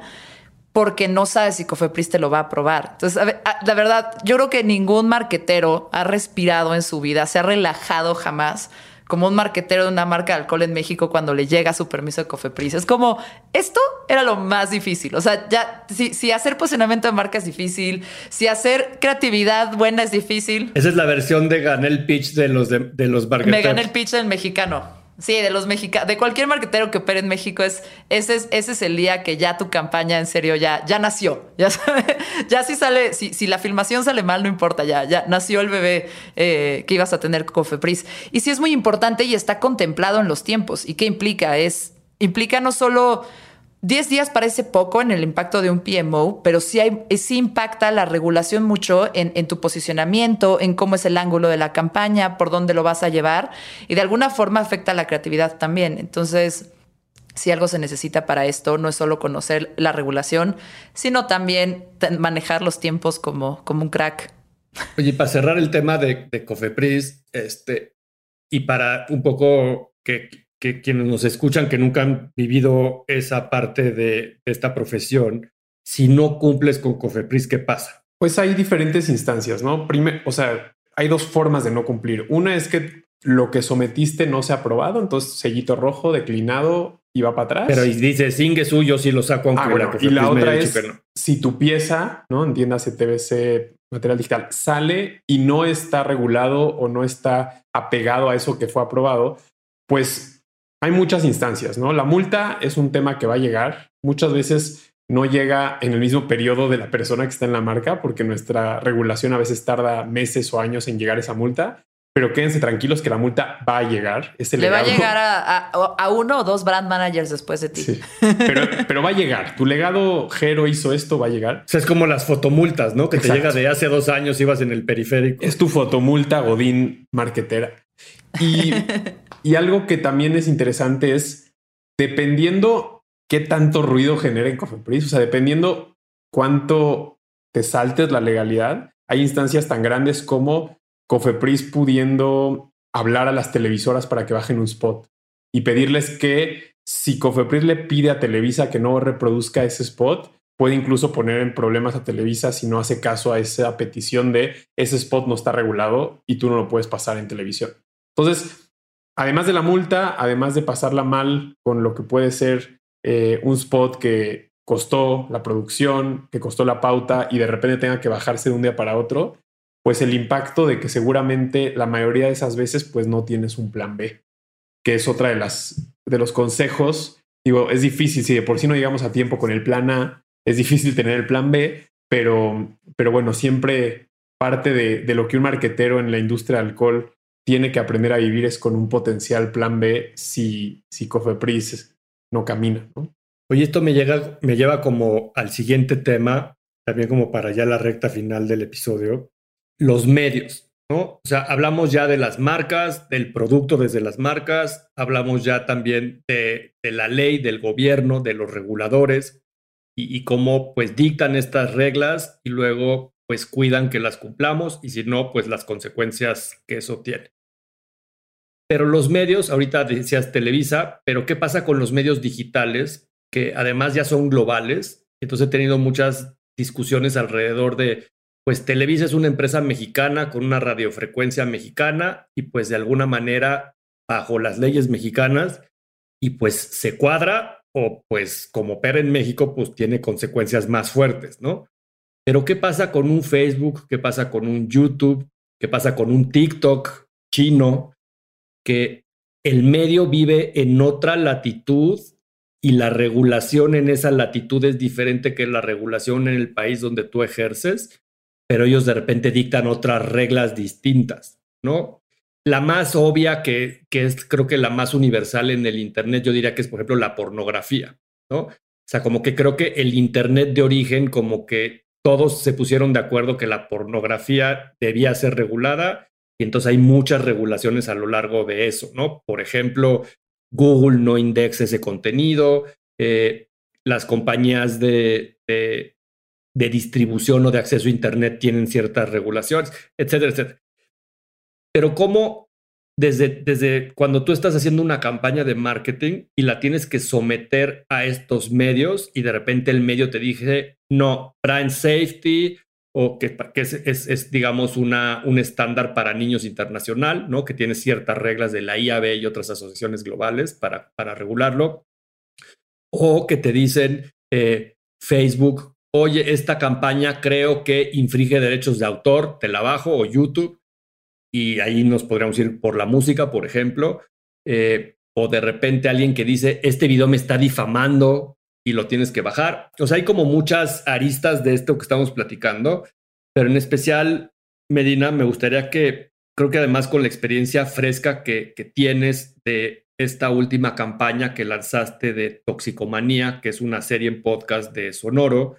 porque no sabes si Cofepris te lo va a aprobar. Entonces, la verdad, yo creo que ningún marquetero ha respirado en su vida, se ha relajado jamás como un marquetero de una marca de alcohol en México cuando le llega su permiso de Cofepris. Es como, esto era lo más difícil. O sea, ya, si, si hacer posicionamiento de marca es difícil, si hacer creatividad buena es difícil. Esa es la versión de gané el pitch de los, de, de los Me gané el pitch del mexicano. Sí, de los mexicanos, de cualquier marketero que opere en México, es, ese, es, ese es el día que ya tu campaña en serio ya, ya nació. Ya, ya si sale, si, si la filmación sale mal, no importa, ya, ya nació el bebé eh, que ibas a tener Cofepris. Y sí es muy importante y está contemplado en los tiempos. ¿Y qué implica? Es, implica no solo 10 días parece poco en el impacto de un PMO, pero sí, hay, sí impacta la regulación mucho en, tu posicionamiento, en cómo es el ángulo de la campaña, por dónde lo vas a llevar y de alguna forma afecta la creatividad también. Entonces, si algo se necesita para esto, no es solo conocer la regulación, sino también manejar los tiempos como, como un crack. Oye, para cerrar el tema de, de Cofepris, este, y para un poco que que quienes nos escuchan que nunca han vivido esa parte de, esta profesión, si no cumples con Cofepris, ¿qué pasa? Pues hay diferentes instancias, ¿no? Primero, o sea, hay dos formas de no cumplir. Una es que lo que sometiste no se ha aprobado, entonces sellito rojo, declinado y va para atrás. Pero dice, singue suyo si lo saco aunque ah, Y la otra es, si tu pieza, ¿no? Entiéndase TBC, material digital, sale y no está regulado o no está apegado a eso que fue aprobado, pues hay muchas instancias, ¿no? La multa es un tema que va a llegar. Muchas veces no llega en el mismo periodo de la persona que está en la marca, porque nuestra regulación a veces tarda meses o años en llegar esa multa. Pero quédense tranquilos que la multa va a llegar. Le va a llegar a, uno o dos brand managers después de ti. Sí. Pero, va a llegar. Tu legado Jero hizo esto, va a llegar. O sea, es como las fotomultas, ¿no? Que te llega de hace dos años, ibas en el periférico. Es tu fotomulta Godín marquetera. Y, y algo que también es interesante es, dependiendo qué tanto ruido genera en Cofepris, o sea, dependiendo cuánto te saltes la legalidad, hay instancias tan grandes como Cofepris pudiendo hablar a las televisoras para que bajen un spot y pedirles que si Cofepris le pide a Televisa que no reproduzca ese spot, puede incluso poner en problemas a Televisa si no hace caso a esa petición de ese spot no está regulado y tú no lo puedes pasar en televisión. Entonces, además de la multa, además de pasarla mal con lo que puede ser eh, un spot que costó la producción, que costó la pauta y de repente tenga que bajarse de un día para otro, pues el impacto de que seguramente la mayoría de esas veces pues no tienes un plan B, que es otra de las de los consejos, digo, es difícil, si de por sí no llegamos a tiempo con el plan A, es difícil tener el plan B, pero, pero bueno, siempre parte de, de lo que un marquetero en la industria del alcohol tiene que aprender a vivir es con un potencial plan B si, si Cofepris no camina. ¿no? Oye, esto me, llega, me lleva como al siguiente tema, también como para ya la recta final del episodio, los medios, ¿no? O sea, hablamos ya de las marcas, del producto desde las marcas, hablamos ya también de, la ley, del gobierno, de los reguladores y, y, cómo pues dictan estas reglas y luego pues cuidan que las cumplamos y si no, pues las consecuencias que eso tiene. Pero los medios, ahorita decías Televisa, pero ¿qué pasa con los medios digitales que además ya son globales? Entonces he tenido muchas discusiones alrededor de, pues Televisa es una empresa mexicana con una radiofrecuencia mexicana y pues de alguna manera bajo las leyes mexicanas y pues se cuadra o pues como opera en México pues tiene consecuencias más fuertes, ¿no? Pero ¿qué pasa con un Facebook? ¿Qué pasa con un YouTube? ¿Qué pasa con un TikTok chino? Que el medio vive en otra latitud y la regulación en esa latitud es diferente que la regulación en el país donde tú ejerces, pero ellos de repente dictan otras reglas distintas, ¿no? La más obvia, que, que es creo que la más universal en el Internet, yo diría que es, por ejemplo, la pornografía, ¿no? O sea, como que creo que el Internet de origen, como que todos se pusieron de acuerdo que la pornografía debía ser regulada y entonces hay muchas regulaciones a lo largo de eso, ¿no? Por ejemplo, Google no indexa ese contenido, eh, las compañías de, de, de, distribución o de acceso a Internet tienen ciertas regulaciones, etcétera, etcétera. Pero ¿cómo desde, desde cuando tú estás haciendo una campaña de marketing y la tienes que someter a estos medios y de repente el medio te dice, no, brand safety o que, es, digamos, una, un estándar para niños internacional, ¿no? que tiene ciertas reglas de la IAB y otras asociaciones globales para, para regularlo, o que te dicen eh, Facebook, oye, esta campaña creo que infringe derechos de autor, te la bajo, o YouTube, y ahí nos podríamos ir por la música, por ejemplo, eh, o de repente alguien que dice, este video me está difamando y lo tienes que bajar. O sea, hay como muchas aristas de esto que estamos platicando, pero en especial, Medina, me gustaría que, creo que además con la experiencia fresca que, tienes de esta última campaña que lanzaste de Toxicomanía, que es una serie en podcast de Sonoro,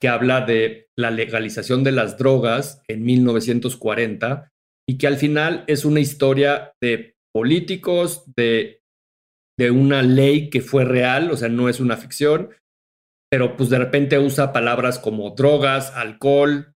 que habla de la legalización de las drogas en 1940 y que al final es una historia de políticos, de de una ley que fue real, o sea, no es una ficción, pero pues de repente usa palabras como drogas, alcohol,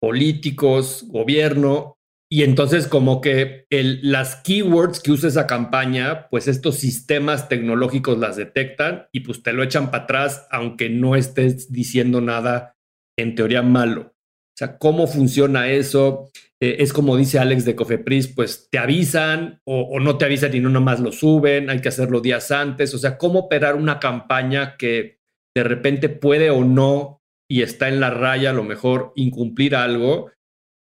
políticos, gobierno, y entonces como que las keywords que usa esa campaña, pues estos sistemas tecnológicos las detectan y pues te lo echan para atrás, aunque no estés diciendo nada en teoría malo. O sea, ¿cómo funciona eso? Eh, es como dice Alex de Cofepris, pues te avisan o, o, no te avisan y no nomás lo suben, hay que hacerlo días antes, o sea, cómo operar una campaña que de repente puede o no y está en la raya a lo mejor incumplir algo,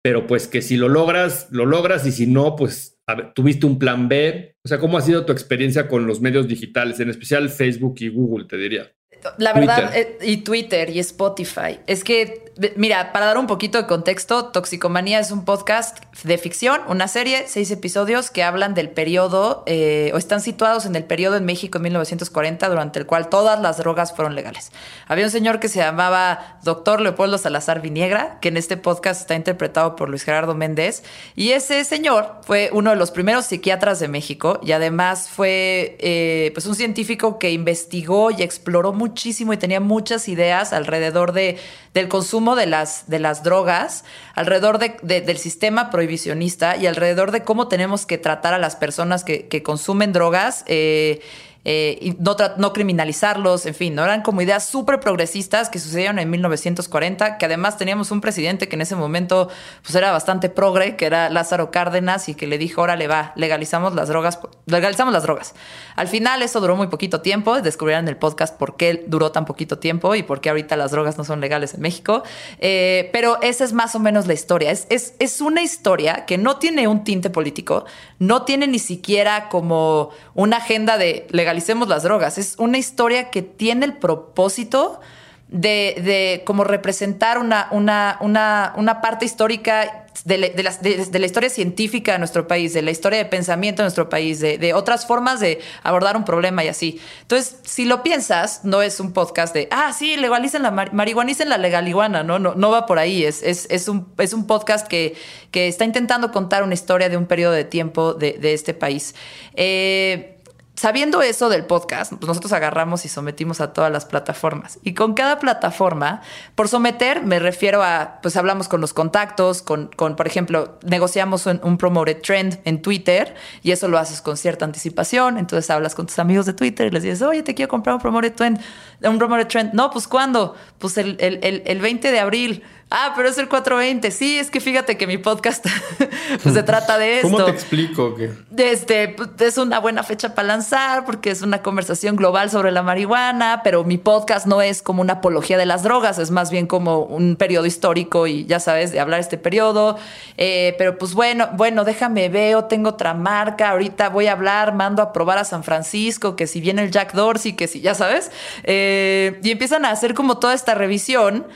pero pues que si lo logras, lo logras y si no, pues ver, tuviste un plan B, o sea, ¿cómo ha sido tu experiencia con los medios digitales, en especial Facebook y Google, te diría? La verdad, Twitter. Eh, y Twitter y Spotify. Es que, mira, para dar un poquito de contexto, Toxicomanía es un podcast de ficción, una serie, seis episodios que hablan del periodo, eh, o están situados en el periodo en México en 1940, durante el cual todas las drogas fueron legales. Había un señor que se llamaba Doctor Leopoldo Salazar Viniegra, que en este podcast está interpretado por Luis Gerardo Méndez, y ese señor fue uno de los primeros psiquiatras de México y además fue eh, pues un científico que investigó y exploró muchísimo y tenía muchas ideas alrededor de, del consumo de las, de las drogas, alrededor de, de, del sistema prohibicionista y alrededor de cómo tenemos que tratar a las personas que, que consumen drogas. Eh, eh, y no, no, criminalizarlos, en fin, ¿no? eran como ideas súper progresistas que sucedieron en 1940, que además teníamos un presidente que en ese momento pues era bastante progre, que era Lázaro Cárdenas, y que le dijo, órale va, legalizamos las drogas, legalizamos las drogas. Al final eso duró muy poquito tiempo, descubrieron en el podcast por qué duró tan poquito tiempo y por qué ahorita las drogas no son legales en México, eh, pero esa es más o menos la historia, es, es, es una historia que no tiene un tinte político, no tiene ni siquiera como una agenda de legalización legalicemos las drogas. Es una historia que tiene el propósito de, de como representar una, una, una, una parte histórica de, la, historia científica de nuestro país, de la historia de pensamiento de nuestro país, de, otras formas de abordar un problema y así. Entonces, si lo piensas, no es un podcast de, ah, sí, legalicen la marihuanicen la legaliguana, ¿no? No, no va por ahí. Es, es, es, un, es un podcast que, que está intentando contar una historia de un periodo de tiempo de, de este país. Eh, sabiendo eso del podcast, pues nosotros agarramos y sometimos a todas las plataformas. Y con cada plataforma, por someter, me refiero a, pues hablamos con los contactos, con, con por ejemplo, negociamos un, promoted trend en Twitter y eso lo haces con cierta anticipación. Entonces hablas con tus amigos de Twitter y les dices, oye, te quiero comprar un promoted trend. Un trend. No, pues ¿cuándo? Pues el, el, el 20 de abril. Ah, pero es el 420. Sí, es que fíjate que mi podcast pues, se trata de esto. ¿Cómo te explico que? Este, pues, es una buena fecha para lanzar porque es una conversación global sobre la marihuana, pero mi podcast no es como una apología de las drogas, es más bien como un periodo histórico y ya sabes, de hablar este periodo. Eh, pero pues bueno, bueno, déjame veo, tengo otra marca, ahorita voy a hablar, mando a probar a San Francisco, que si viene el Jack Dorsey, que si ya sabes. Eh, y empiezan a hacer como toda esta revisión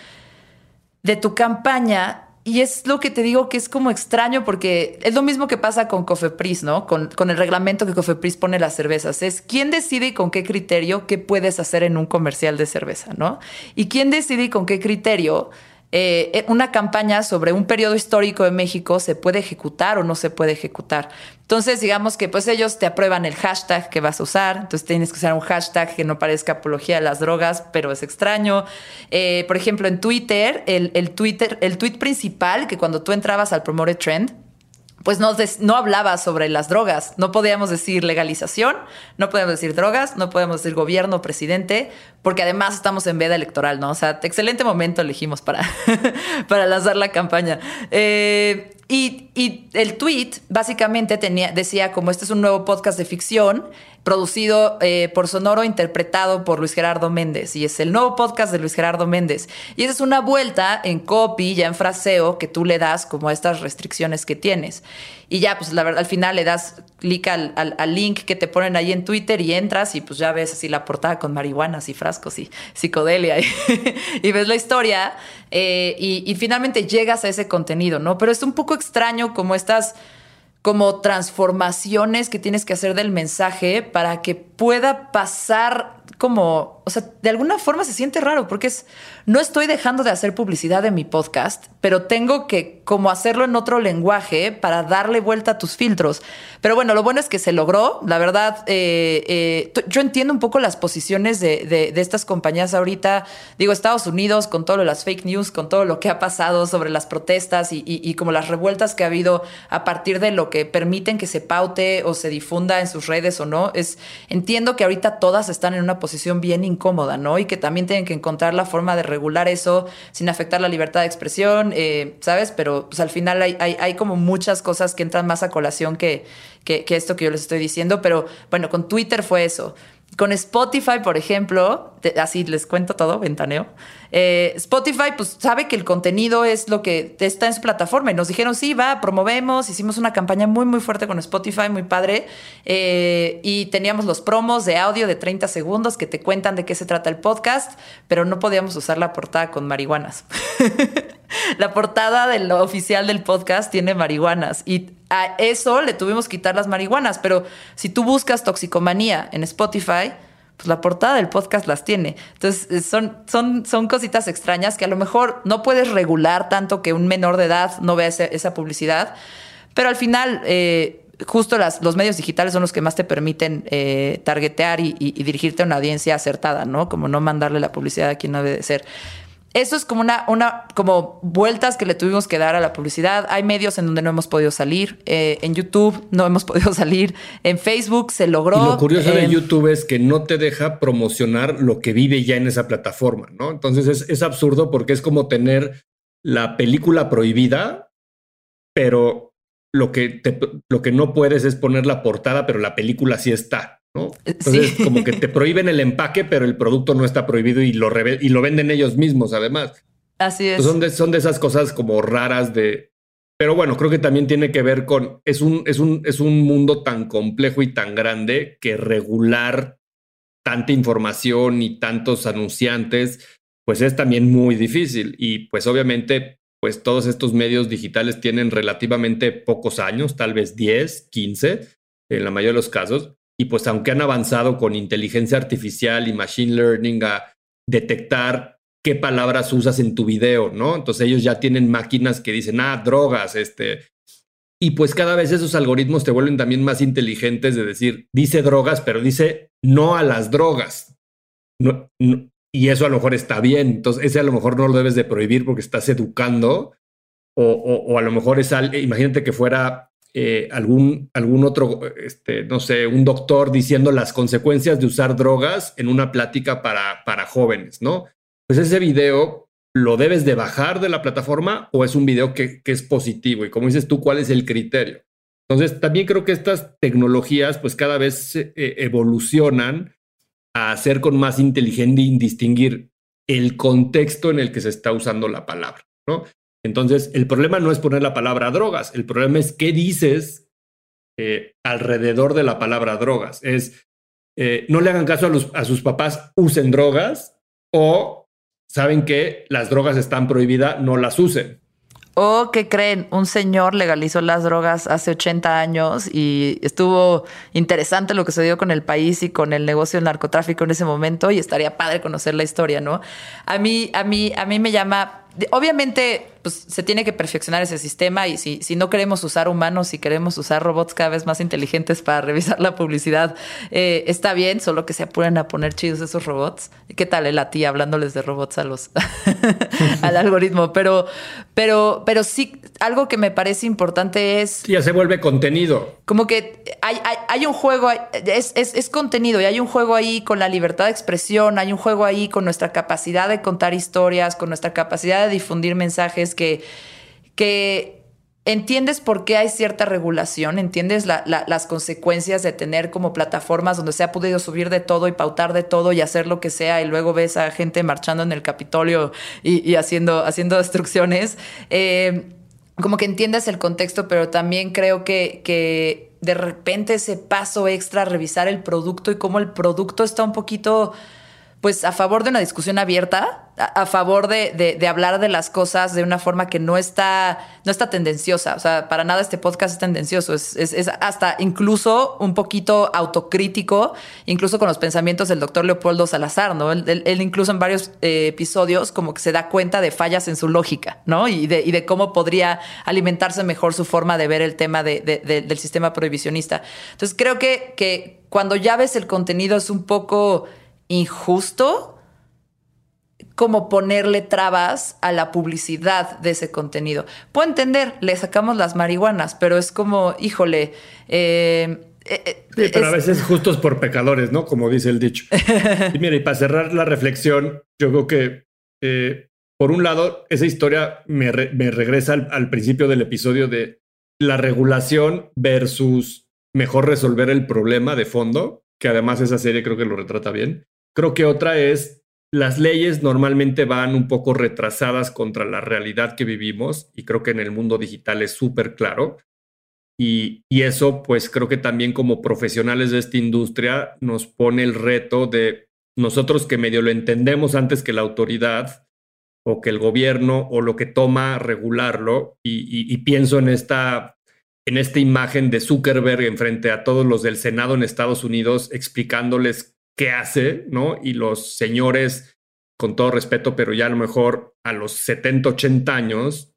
de tu campaña. Y es lo que te digo que es como extraño porque es lo mismo que pasa con Cofepris, ¿no? Con, con el reglamento que Cofepris pone las cervezas. Es quién decide y con qué criterio qué puedes hacer en un comercial de cerveza, ¿no? Y quién decide y con qué criterio eh, eh, una campaña sobre un periodo histórico de México se puede ejecutar o no se puede ejecutar. Entonces, digamos que pues ellos te aprueban el hashtag que vas a usar, entonces tienes que usar un hashtag que no parezca apología de las drogas, pero es extraño. Eh, por ejemplo, en Twitter, el, el, Twitter, el tweet principal, que cuando tú entrabas al Promote Trend, pues no, no hablaba sobre las drogas. No podíamos decir legalización, no podíamos decir drogas, no podemos decir gobierno, presidente, porque además estamos en veda electoral, ¿no? O sea, excelente momento elegimos para, para lanzar la campaña. Eh, y, y, el tweet básicamente tenía, decía como este es un nuevo podcast de ficción producido eh, por Sonoro, interpretado por Luis Gerardo Méndez. Y es el nuevo podcast de Luis Gerardo Méndez. Y esa es una vuelta en copy, ya en fraseo, que tú le das como a estas restricciones que tienes. Y ya, pues la verdad, al final le das clic al, al, link que te ponen ahí en Twitter y entras y pues ya ves así la portada con marihuanas y frascos y psicodelia y, y ves la historia eh, y, y finalmente llegas a ese contenido, ¿no? Pero es un poco extraño como estas como transformaciones que tienes que hacer del mensaje para que pueda pasar como, o sea, de alguna forma se siente raro porque es, no estoy dejando de hacer publicidad en mi podcast, pero tengo que como hacerlo en otro lenguaje para darle vuelta a tus filtros. Pero bueno, lo bueno es que se logró. La verdad, eh, eh, yo entiendo un poco las posiciones de, de, estas compañías ahorita. Digo, Estados Unidos con todo lo de las fake news, con todo lo que ha pasado sobre las protestas y, y, y como las revueltas que ha habido a partir de lo que permiten que se paute o se difunda en sus redes o no. Es, que ahorita todas están en una posición bien incómoda, ¿no? Y que también tienen que encontrar la forma de regular eso sin afectar la libertad de expresión, eh, ¿sabes? Pero pues al final hay, hay, hay, como muchas cosas que entran más a colación que, que esto que yo les estoy diciendo, pero bueno, con Twitter fue eso. Con Spotify, por ejemplo, así les cuento todo, ventaneo. Eh, Spotify, pues sabe que el contenido es lo que está en su plataforma y nos dijeron, sí, va, promovemos, hicimos una campaña muy, muy fuerte con Spotify, muy padre. Eh, y teníamos los promos de audio de 30 segundos que te cuentan de qué se trata el podcast, pero no podíamos usar la portada con marihuanas. la portada del oficial del podcast tiene marihuanas y a eso le tuvimos que quitar las marihuanas, pero si tú buscas toxicomanía en Spotify, pues la portada del podcast las tiene. Entonces, eh, son, son, son cositas extrañas que a lo mejor no puedes regular tanto que un menor de edad no vea esa publicidad, pero al final... Eh, justo las, los medios digitales son los que más te permiten eh, targetear y, y, dirigirte a una audiencia acertada, ¿no? Como no mandarle la publicidad a quien no debe de ser. Eso es como una, una, como vueltas que le tuvimos que dar a la publicidad. Hay medios en donde no hemos podido salir. Eh, en YouTube no hemos podido salir. En Facebook se logró. Y lo curioso de YouTube es que no te deja promocionar lo que vive ya en esa plataforma, ¿no? Entonces es, es absurdo porque es como tener la película prohibida, pero lo que, te, lo que no puedes es poner la portada, pero la película sí está. ¿No? Eh, Entonces, como que te prohíben el empaque, pero el producto no está prohibido y lo, y lo venden ellos mismos, además. Así es. son, de, son de esas cosas como raras de. Pero bueno, creo que también tiene que ver con. Es un, es un, es un mundo tan complejo y tan grande que regular tanta información y tantos anunciantes, pues es también muy difícil. Y pues obviamente, pues todos estos medios digitales tienen relativamente pocos años, tal vez 10, 15, en la mayoría de los casos. Y pues aunque han avanzado con inteligencia artificial y machine learning a detectar qué palabras usas en tu video, ¿no? Entonces ellos ya tienen máquinas que dicen, ah, drogas, este. Y pues cada vez esos algoritmos te vuelven también más inteligentes de decir, dice drogas, pero dice no a las drogas. Y eso a lo mejor está bien. Entonces ese a lo mejor no lo debes de prohibir porque estás educando. O, o, a lo mejor es, al, imagínate que fuera eh, algún, algún otro, este, no sé, un doctor diciendo las consecuencias de usar drogas en una plática para, para jóvenes, ¿no? pues ese video lo debes de bajar de la plataforma o es un video que, es positivo. Y como dices tú, ¿cuál es el criterio? Entonces, también creo que estas tecnologías pues cada vez eh, evolucionan a ser con más inteligente y distinguir el contexto en el que se está usando la palabra, ¿no? Entonces, el problema no es poner la palabra drogas, el problema es qué dices eh, alrededor de la palabra drogas. Es, eh, no le hagan caso a, a sus papás, usen drogas o saben que las drogas están prohibidas, no las usen. O que creen, un señor legalizó las drogas hace 80 años y estuvo interesante lo que se dio con el país y con el negocio del narcotráfico en ese momento y estaría padre conocer la historia, ¿no? A mí, a mí, a mí me llama, obviamente pues se tiene que perfeccionar ese sistema y si, si no queremos usar humanos, si queremos usar robots cada vez más inteligentes para revisar la publicidad, eh, está bien, solo que se apuren a poner chidos esos robots. ¿Qué tal eh, la tía hablándoles de robots a los al algoritmo? Pero, pero, pero sí, algo que me parece importante es... Ya se vuelve contenido. Como que hay, hay, hay un juego, es, es, es contenido y hay un juego ahí con la libertad de expresión, hay un juego ahí con nuestra capacidad de contar historias, con nuestra capacidad de difundir mensajes que, que entiendes por qué hay cierta regulación, entiendes las consecuencias de tener como plataformas donde se ha podido subir de todo y pautar de todo y hacer lo que sea y luego ves a gente marchando en el Capitolio y, haciendo, haciendo destrucciones. Eh, como que entiendes el contexto, pero también creo que, que de repente ese paso extra, revisar el producto y cómo el producto está un poquito pues a favor de una discusión abierta, a, favor de, de, hablar de las cosas de una forma que no está, no está tendenciosa. O sea, para nada este podcast es tendencioso, es, es, hasta incluso un poquito autocrítico, incluso con los pensamientos del doctor Leopoldo Salazar, ¿no? Él, incluso en varios eh, episodios como que se da cuenta de fallas en su lógica, ¿no? Y de, y de cómo podría alimentarse mejor su forma de ver el tema de, del sistema prohibicionista. Entonces creo que, que cuando ya ves el contenido es un poco injusto como ponerle trabas a la publicidad de ese contenido. Puedo entender, le sacamos las marihuanas, pero es como, híjole. Eh, eh, eh, sí, pero a veces justos por pecadores, ¿no? Como dice el dicho. y mira, y para cerrar la reflexión, yo creo que, por un lado, esa historia me, regresa al principio del episodio de la regulación versus mejor resolver el problema de fondo, que además esa serie creo que lo retrata bien. Creo que otra es, las leyes normalmente van un poco retrasadas contra la realidad que vivimos y creo que en el mundo digital es súper claro. Y, y, eso, pues creo que también como profesionales de esta industria nos pone el reto de nosotros que medio lo entendemos antes que la autoridad o que el gobierno o lo que toma regularlo. Y, y, pienso en esta, en esta imagen de Zuckerberg en frente a todos los del Senado en Estados Unidos explicándoles qué hace, ¿no? Y los señores, con todo respeto, pero ya a lo mejor a los 70, 80 años,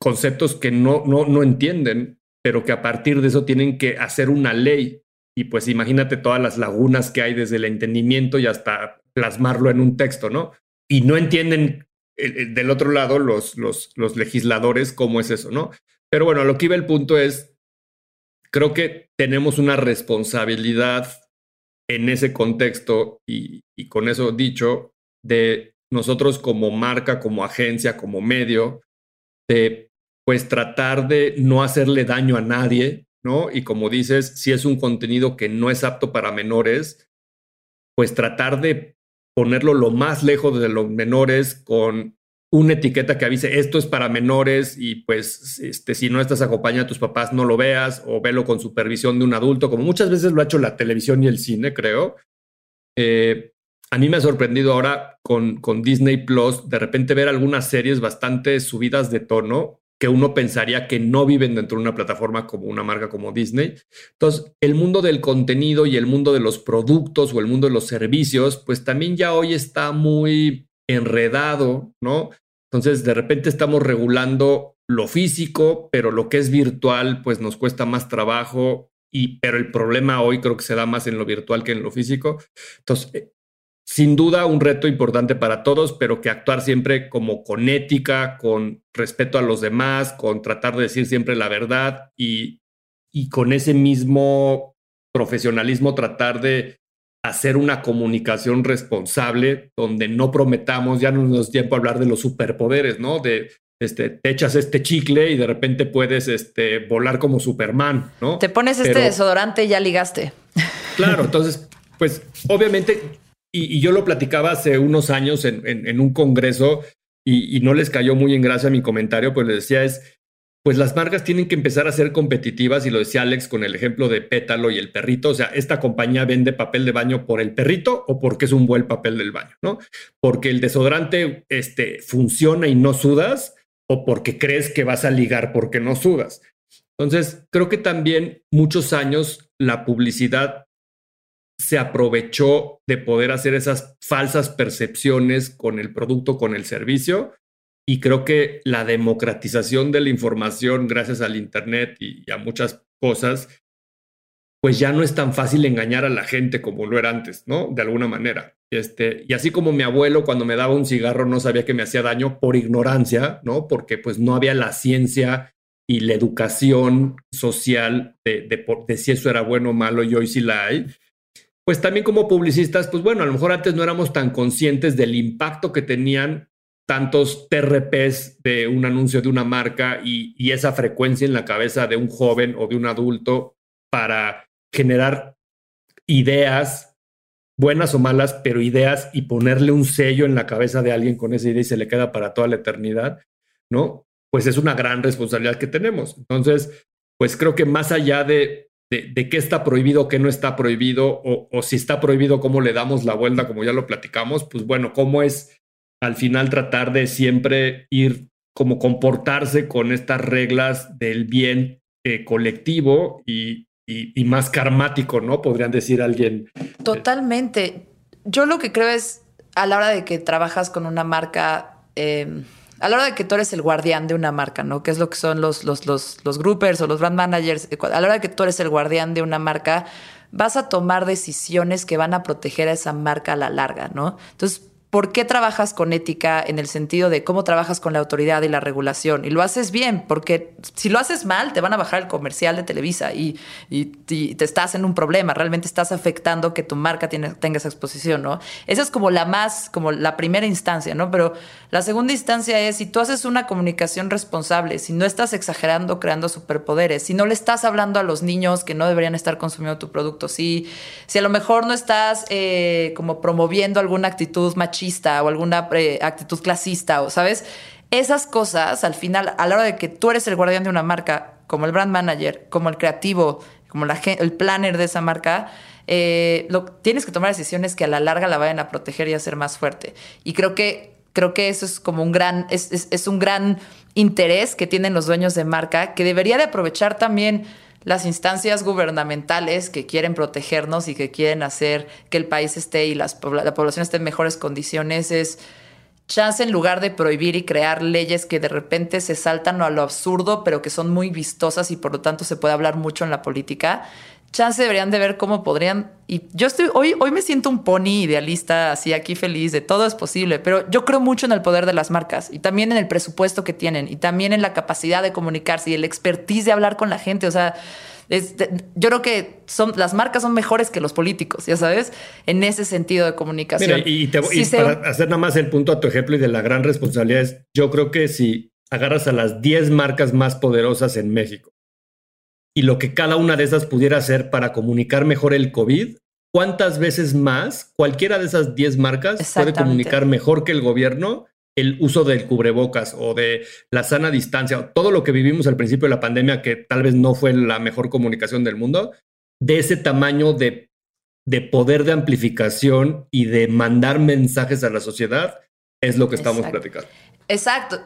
conceptos que no, no, no entienden, pero que a partir de eso tienen que hacer una ley. Y pues imagínate todas las lagunas que hay desde el entendimiento y hasta plasmarlo en un texto, ¿no? Y no entienden del otro lado los, los, los legisladores cómo es eso, ¿no? Pero bueno, lo que iba el punto es, creo que tenemos una responsabilidad en ese contexto y, con eso dicho, de nosotros como marca, como agencia, como medio, de pues tratar de no hacerle daño a nadie, ¿no? Y como dices, si es un contenido que no es apto para menores, pues tratar de ponerlo lo más lejos de los menores con una etiqueta que avise esto es para menores y pues este, si no estás acompañado a tus papás no lo veas o velo con supervisión de un adulto, como muchas veces lo ha hecho la televisión y el cine, creo. Eh, a mí me ha sorprendido ahora con, con Disney Plus de repente ver algunas series bastante subidas de tono que uno pensaría que no viven dentro de una plataforma como una marca como Disney. Entonces, el mundo del contenido y el mundo de los productos o el mundo de los servicios, pues también ya hoy está muy enredado, ¿no? Entonces, de repente estamos regulando lo físico, pero lo que es virtual, pues nos cuesta más trabajo. Y, pero el problema hoy creo que se da más en lo virtual que en lo físico. Entonces, sin duda un reto importante para todos, pero que actuar siempre como con ética, con respeto a los demás, con tratar de decir siempre la verdad y, y con ese mismo profesionalismo tratar de hacer una comunicación responsable donde no prometamos, ya no nos da tiempo a hablar de los superpoderes, ¿no? De este, te echas este chicle y de repente puedes este, volar como Superman, ¿no? Te pones este desodorante y ya ligaste. Claro, entonces, pues obviamente y, yo lo platicaba hace unos años en, un congreso y, no les cayó muy en gracia mi comentario, pues les decía es, pues las marcas tienen que empezar a ser competitivas y lo decía Alex con el ejemplo de Pétalo y el perrito, o sea, esta compañía vende papel de baño por el perrito o porque es un buen papel del baño, ¿no? Porque el desodorante este, funciona y no sudas o porque crees que vas a ligar porque no sudas. Entonces, creo que también muchos años la publicidad se aprovechó de poder hacer esas falsas percepciones con el producto, con el servicio. Y creo que la democratización de la información gracias al Internet y, a muchas cosas, pues ya no es tan fácil engañar a la gente como lo era antes, ¿no? De alguna manera. Este, y así como mi abuelo cuando me daba un cigarro no sabía que me hacía daño por ignorancia, ¿no? Porque pues no había la ciencia y la educación social de, de, de si eso era bueno o malo y hoy sí la hay pues también como publicistas, pues bueno, a lo mejor antes no éramos tan conscientes del impacto que tenían tantos TRPs de un anuncio de una marca y, esa frecuencia en la cabeza de un joven o de un adulto para generar ideas, buenas o malas, pero ideas y ponerle un sello en la cabeza de alguien con esa idea y se le queda para toda la eternidad, ¿no? Pues es una gran responsabilidad que tenemos. Entonces, pues creo que más allá de de, qué está prohibido, qué no está prohibido, o, si está prohibido, cómo le damos la vuelta, como ya lo platicamos, pues bueno, cómo es al final tratar de siempre ir como comportarse con estas reglas del bien eh, colectivo y, más karmático, ¿no? Podrían decir alguien. Totalmente. Yo lo que creo es, a la hora de que trabajas con una marca, eh, a la hora de que tú eres el guardián de una marca, ¿no? Que es lo que son los, los, los, los groupers o los brand managers. A la hora de que tú eres el guardián de una marca, vas a tomar decisiones que van a proteger a esa marca a la larga, ¿no? Entonces, ¿Por qué trabajas con ética en el sentido de cómo trabajas con la autoridad y la regulación? Y lo haces bien, porque si lo haces mal, te van a bajar el comercial de Televisa y, te estás en un problema. Realmente estás afectando que tu marca tenga esa exposición, ¿no? Esa es como la más, como la primera instancia, ¿no? Pero la segunda instancia es si tú haces una comunicación responsable, si no estás exagerando, creando superpoderes, si no le estás hablando a los niños que no deberían estar consumiendo tu producto, si, si a lo mejor no estás eh, como promoviendo alguna actitud machista, o alguna eh, actitud clasista, o sabes, esas cosas al final, a la hora de que tú eres el guardián de una marca, como el brand manager, como el creativo, como el planner de esa marca, eh, lo, tienes que tomar decisiones que a la larga la vayan a proteger y hacer más fuerte. Y creo que, creo que eso es como un gran, es, es, es un gran interés que tienen los dueños de marca, que debería de aprovechar también las instancias gubernamentales que quieren protegernos y que quieren hacer que el país esté y las, la población esté en mejores condiciones es chance en lugar de prohibir y crear leyes que de repente se saltan a lo absurdo, pero que son muy vistosas y por lo tanto se puede hablar mucho en la política. Chance deberían de ver cómo podrían. Y yo estoy, hoy, hoy me siento un pony idealista, así aquí feliz, de todo es posible, pero yo creo mucho en el poder de las marcas y también en el presupuesto que tienen y también en la capacidad de comunicarse y el expertise de hablar con la gente. O sea, yo creo que son, las marcas son mejores que los políticos, ya sabes, en ese sentido de comunicación. y, para hacer nada más el punto a tu ejemplo y de la gran responsabilidad es, yo creo que si agarras a las 10 marcas más poderosas en México y lo que cada una de esas pudiera hacer para comunicar mejor el COVID, ¿cuántas veces más cualquiera de esas 10 marcas puede comunicar mejor que el gobierno el uso del cubrebocas o de la sana distancia, todo lo que vivimos al principio de la pandemia, que tal vez no fue la mejor comunicación del mundo, de ese tamaño de de poder de amplificación y de mandar mensajes a la sociedad es lo que estamos platicando. Exacto.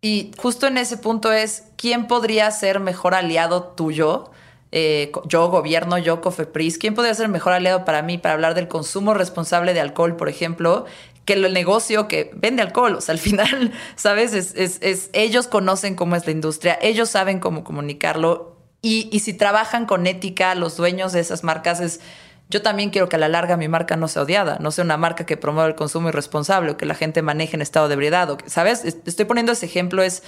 Y justo en ese punto es, ¿quién podría ser mejor aliado tuyo? Eh, yo, gobierno, yo, Cofepris, ¿quién podría ser mejor aliado para mí para hablar del consumo responsable de alcohol, por ejemplo, que el negocio que vende alcohol? O sea, al final, ¿sabes? Es, es, ellos conocen cómo es la industria, ellos saben cómo comunicarlo y, y si trabajan con ética, los dueños de esas marcas es yo también quiero que a la larga mi marca no sea odiada, no sea una marca que promueva el consumo irresponsable o que la gente maneje en estado de ebriedad. ¿Sabes? Estoy poniendo ese ejemplo, es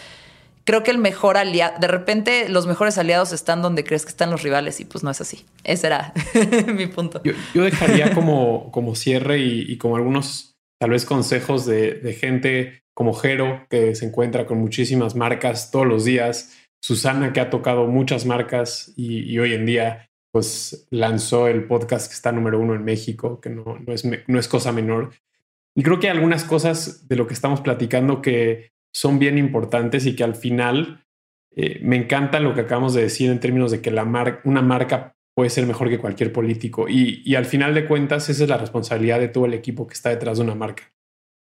creo que el mejor aliado, de repente los mejores aliados están donde crees que están los rivales y pues no es así. Ese era mi punto. Yo, dejaría como, como cierre y, como algunos tal vez consejos de, gente como Jero, que se encuentra con muchísimas marcas todos los días, Susana, que ha tocado muchas marcas y hoy en día pues lanzó el podcast que está número uno en México, que no, no, es, no es cosa menor. Y creo que hay algunas cosas de lo que estamos platicando que son bien importantes y que al final eh, me encanta lo que acabamos de decir en términos de que la una marca puede ser mejor que cualquier político. Y, y, al final de cuentas, esa es la responsabilidad de todo el equipo que está detrás de una marca.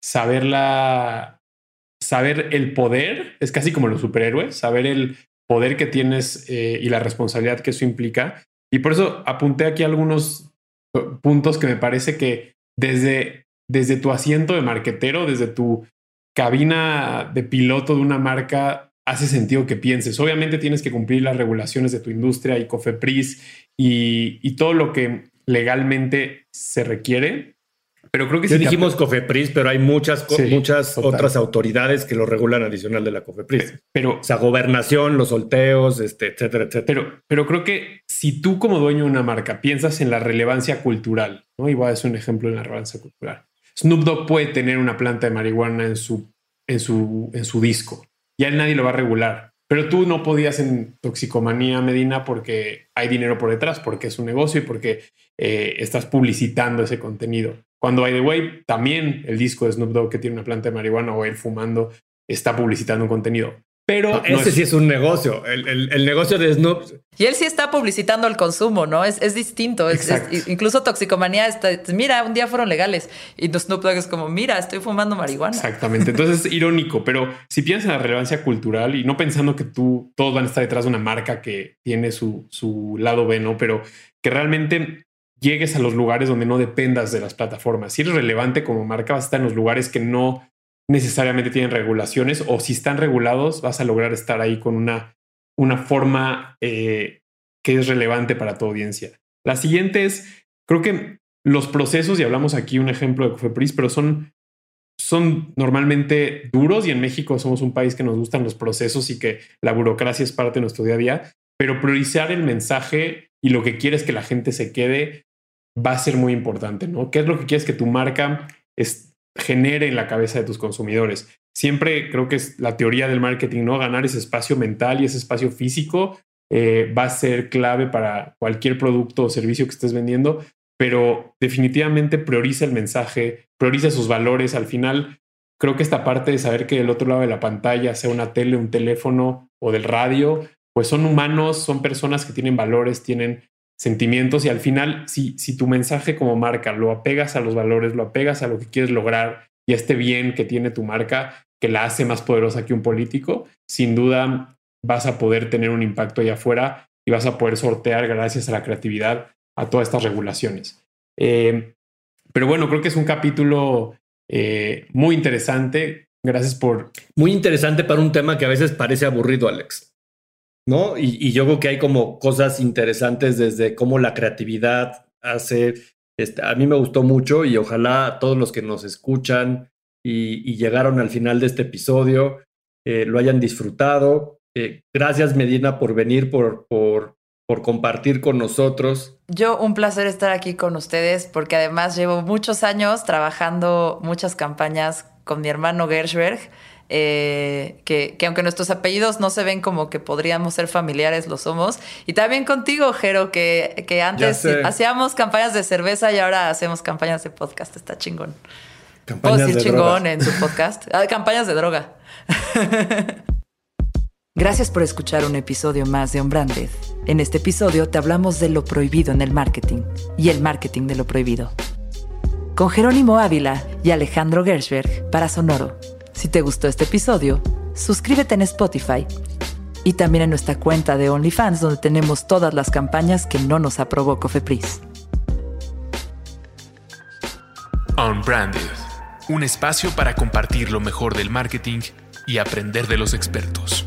Saberla, saber el poder, es casi como los superhéroes, saber el poder que tienes eh, y la responsabilidad que eso implica y por eso apunté aquí algunos puntos que me parece que desde, desde tu asiento de marquetero, desde tu cabina de piloto de una marca, hace sentido que pienses. Obviamente tienes que cumplir las regulaciones de tu industria y COFEPRIS y, y todo lo que legalmente se requiere, pero creo que sí. dijimos COFEPRIS, pero hay muchas, muchas otras autoridades que lo regulan adicional de la COFEPRIS. Pero, o sea, gobernación, los solteos, este, etcétera, etcétera. Pero, pero creo que si tú como dueño de una marca piensas en la relevancia cultural, ¿no? Y voy a un ejemplo de la relevancia cultural. Snoop Dogg puede tener una planta de marihuana en su, en su, en su disco. Y a él nadie lo va a regular. Pero tú no podías en toxicomanía Medina porque hay dinero por detrás, porque es un negocio y porque eh, estás publicitando ese contenido. Cuando, by the way, también el disco de Snoop Dogg que tiene una planta de marihuana o él fumando está publicitando un contenido. Pero ese sí es un negocio. El, negocio de Snoop. Y él sí está publicitando el consumo, ¿no? Es, es distinto. incluso toxicomanía está. Mira, un día fueron legales. Y Snoop Dogg es como, mira, estoy fumando marihuana. Exactamente. Entonces es irónico, pero si piensas en la relevancia cultural y no pensando que tú todos van a estar detrás de una marca que tiene su, su lado B, ¿no? Pero que realmente llegues a los lugares donde no dependas de las plataformas. Si eres relevante como marca, vas a estar en los lugares que no necesariamente tienen regulaciones o si están regulados, vas a lograr estar ahí con una, una forma eh, que es relevante para tu audiencia. La siguiente es, creo que los procesos, y hablamos aquí un ejemplo de Cofepris, pero son, son normalmente duros y en México somos un país que nos gustan los procesos y que la burocracia es parte de nuestro día a día, pero priorizar el mensaje y lo que quieres que la gente se quede va a ser muy importante, ¿no? ¿Qué es lo que quieres que tu marca genere en la cabeza de tus consumidores? Siempre creo que es la teoría del marketing, ¿no? Ganar ese espacio mental y ese espacio físico eh, va a ser clave para cualquier producto o servicio que estés vendiendo, pero definitivamente prioriza el mensaje, prioriza sus valores. Al final, creo que esta parte de saber que del otro lado de la pantalla, sea una tele, un teléfono o del radio, pues son humanos, son personas que tienen valores, tienen sentimientos y al final, si, si tu mensaje como marca lo apegas a los valores, lo apegas a lo que quieres lograr y a este bien que tiene tu marca, que la hace más poderosa que un político, sin duda vas a poder tener un impacto allá afuera y vas a poder sortear gracias a la creatividad a todas estas regulaciones. Eh, pero bueno, creo que es un capítulo eh, muy interesante. Gracias por... Muy interesante para un tema que a veces parece aburrido, Alex. ¿No? Y, yo creo que hay como cosas interesantes desde cómo la creatividad hace, este, a mí me gustó mucho y ojalá todos los que nos escuchan y, llegaron al final de este episodio eh, lo hayan disfrutado. Eh, gracias Medina por venir, por, por, por compartir con nosotros. Yo un placer estar aquí con ustedes porque además llevo muchos años trabajando muchas campañas con mi hermano Gershberg eh, que, aunque nuestros apellidos no se ven como que podríamos ser familiares, lo somos. Y también contigo, Jero, que, que antes hacíamos campañas de cerveza y ahora hacemos campañas de podcast. Está chingón. Campañas de chingón en su podcast? Ah, campañas de droga. Gracias por escuchar un episodio más de On Branded. En este episodio te hablamos de lo prohibido en el marketing y el marketing de lo prohibido. Con Jerónimo Ávila y Alejandro Gershberg para Sonoro. Si te gustó este episodio, suscríbete en Spotify y también en nuestra cuenta de OnlyFans donde tenemos todas las campañas que no nos aprobó Cofepris. Unbranded, un espacio para compartir lo mejor del marketing y aprender de los expertos.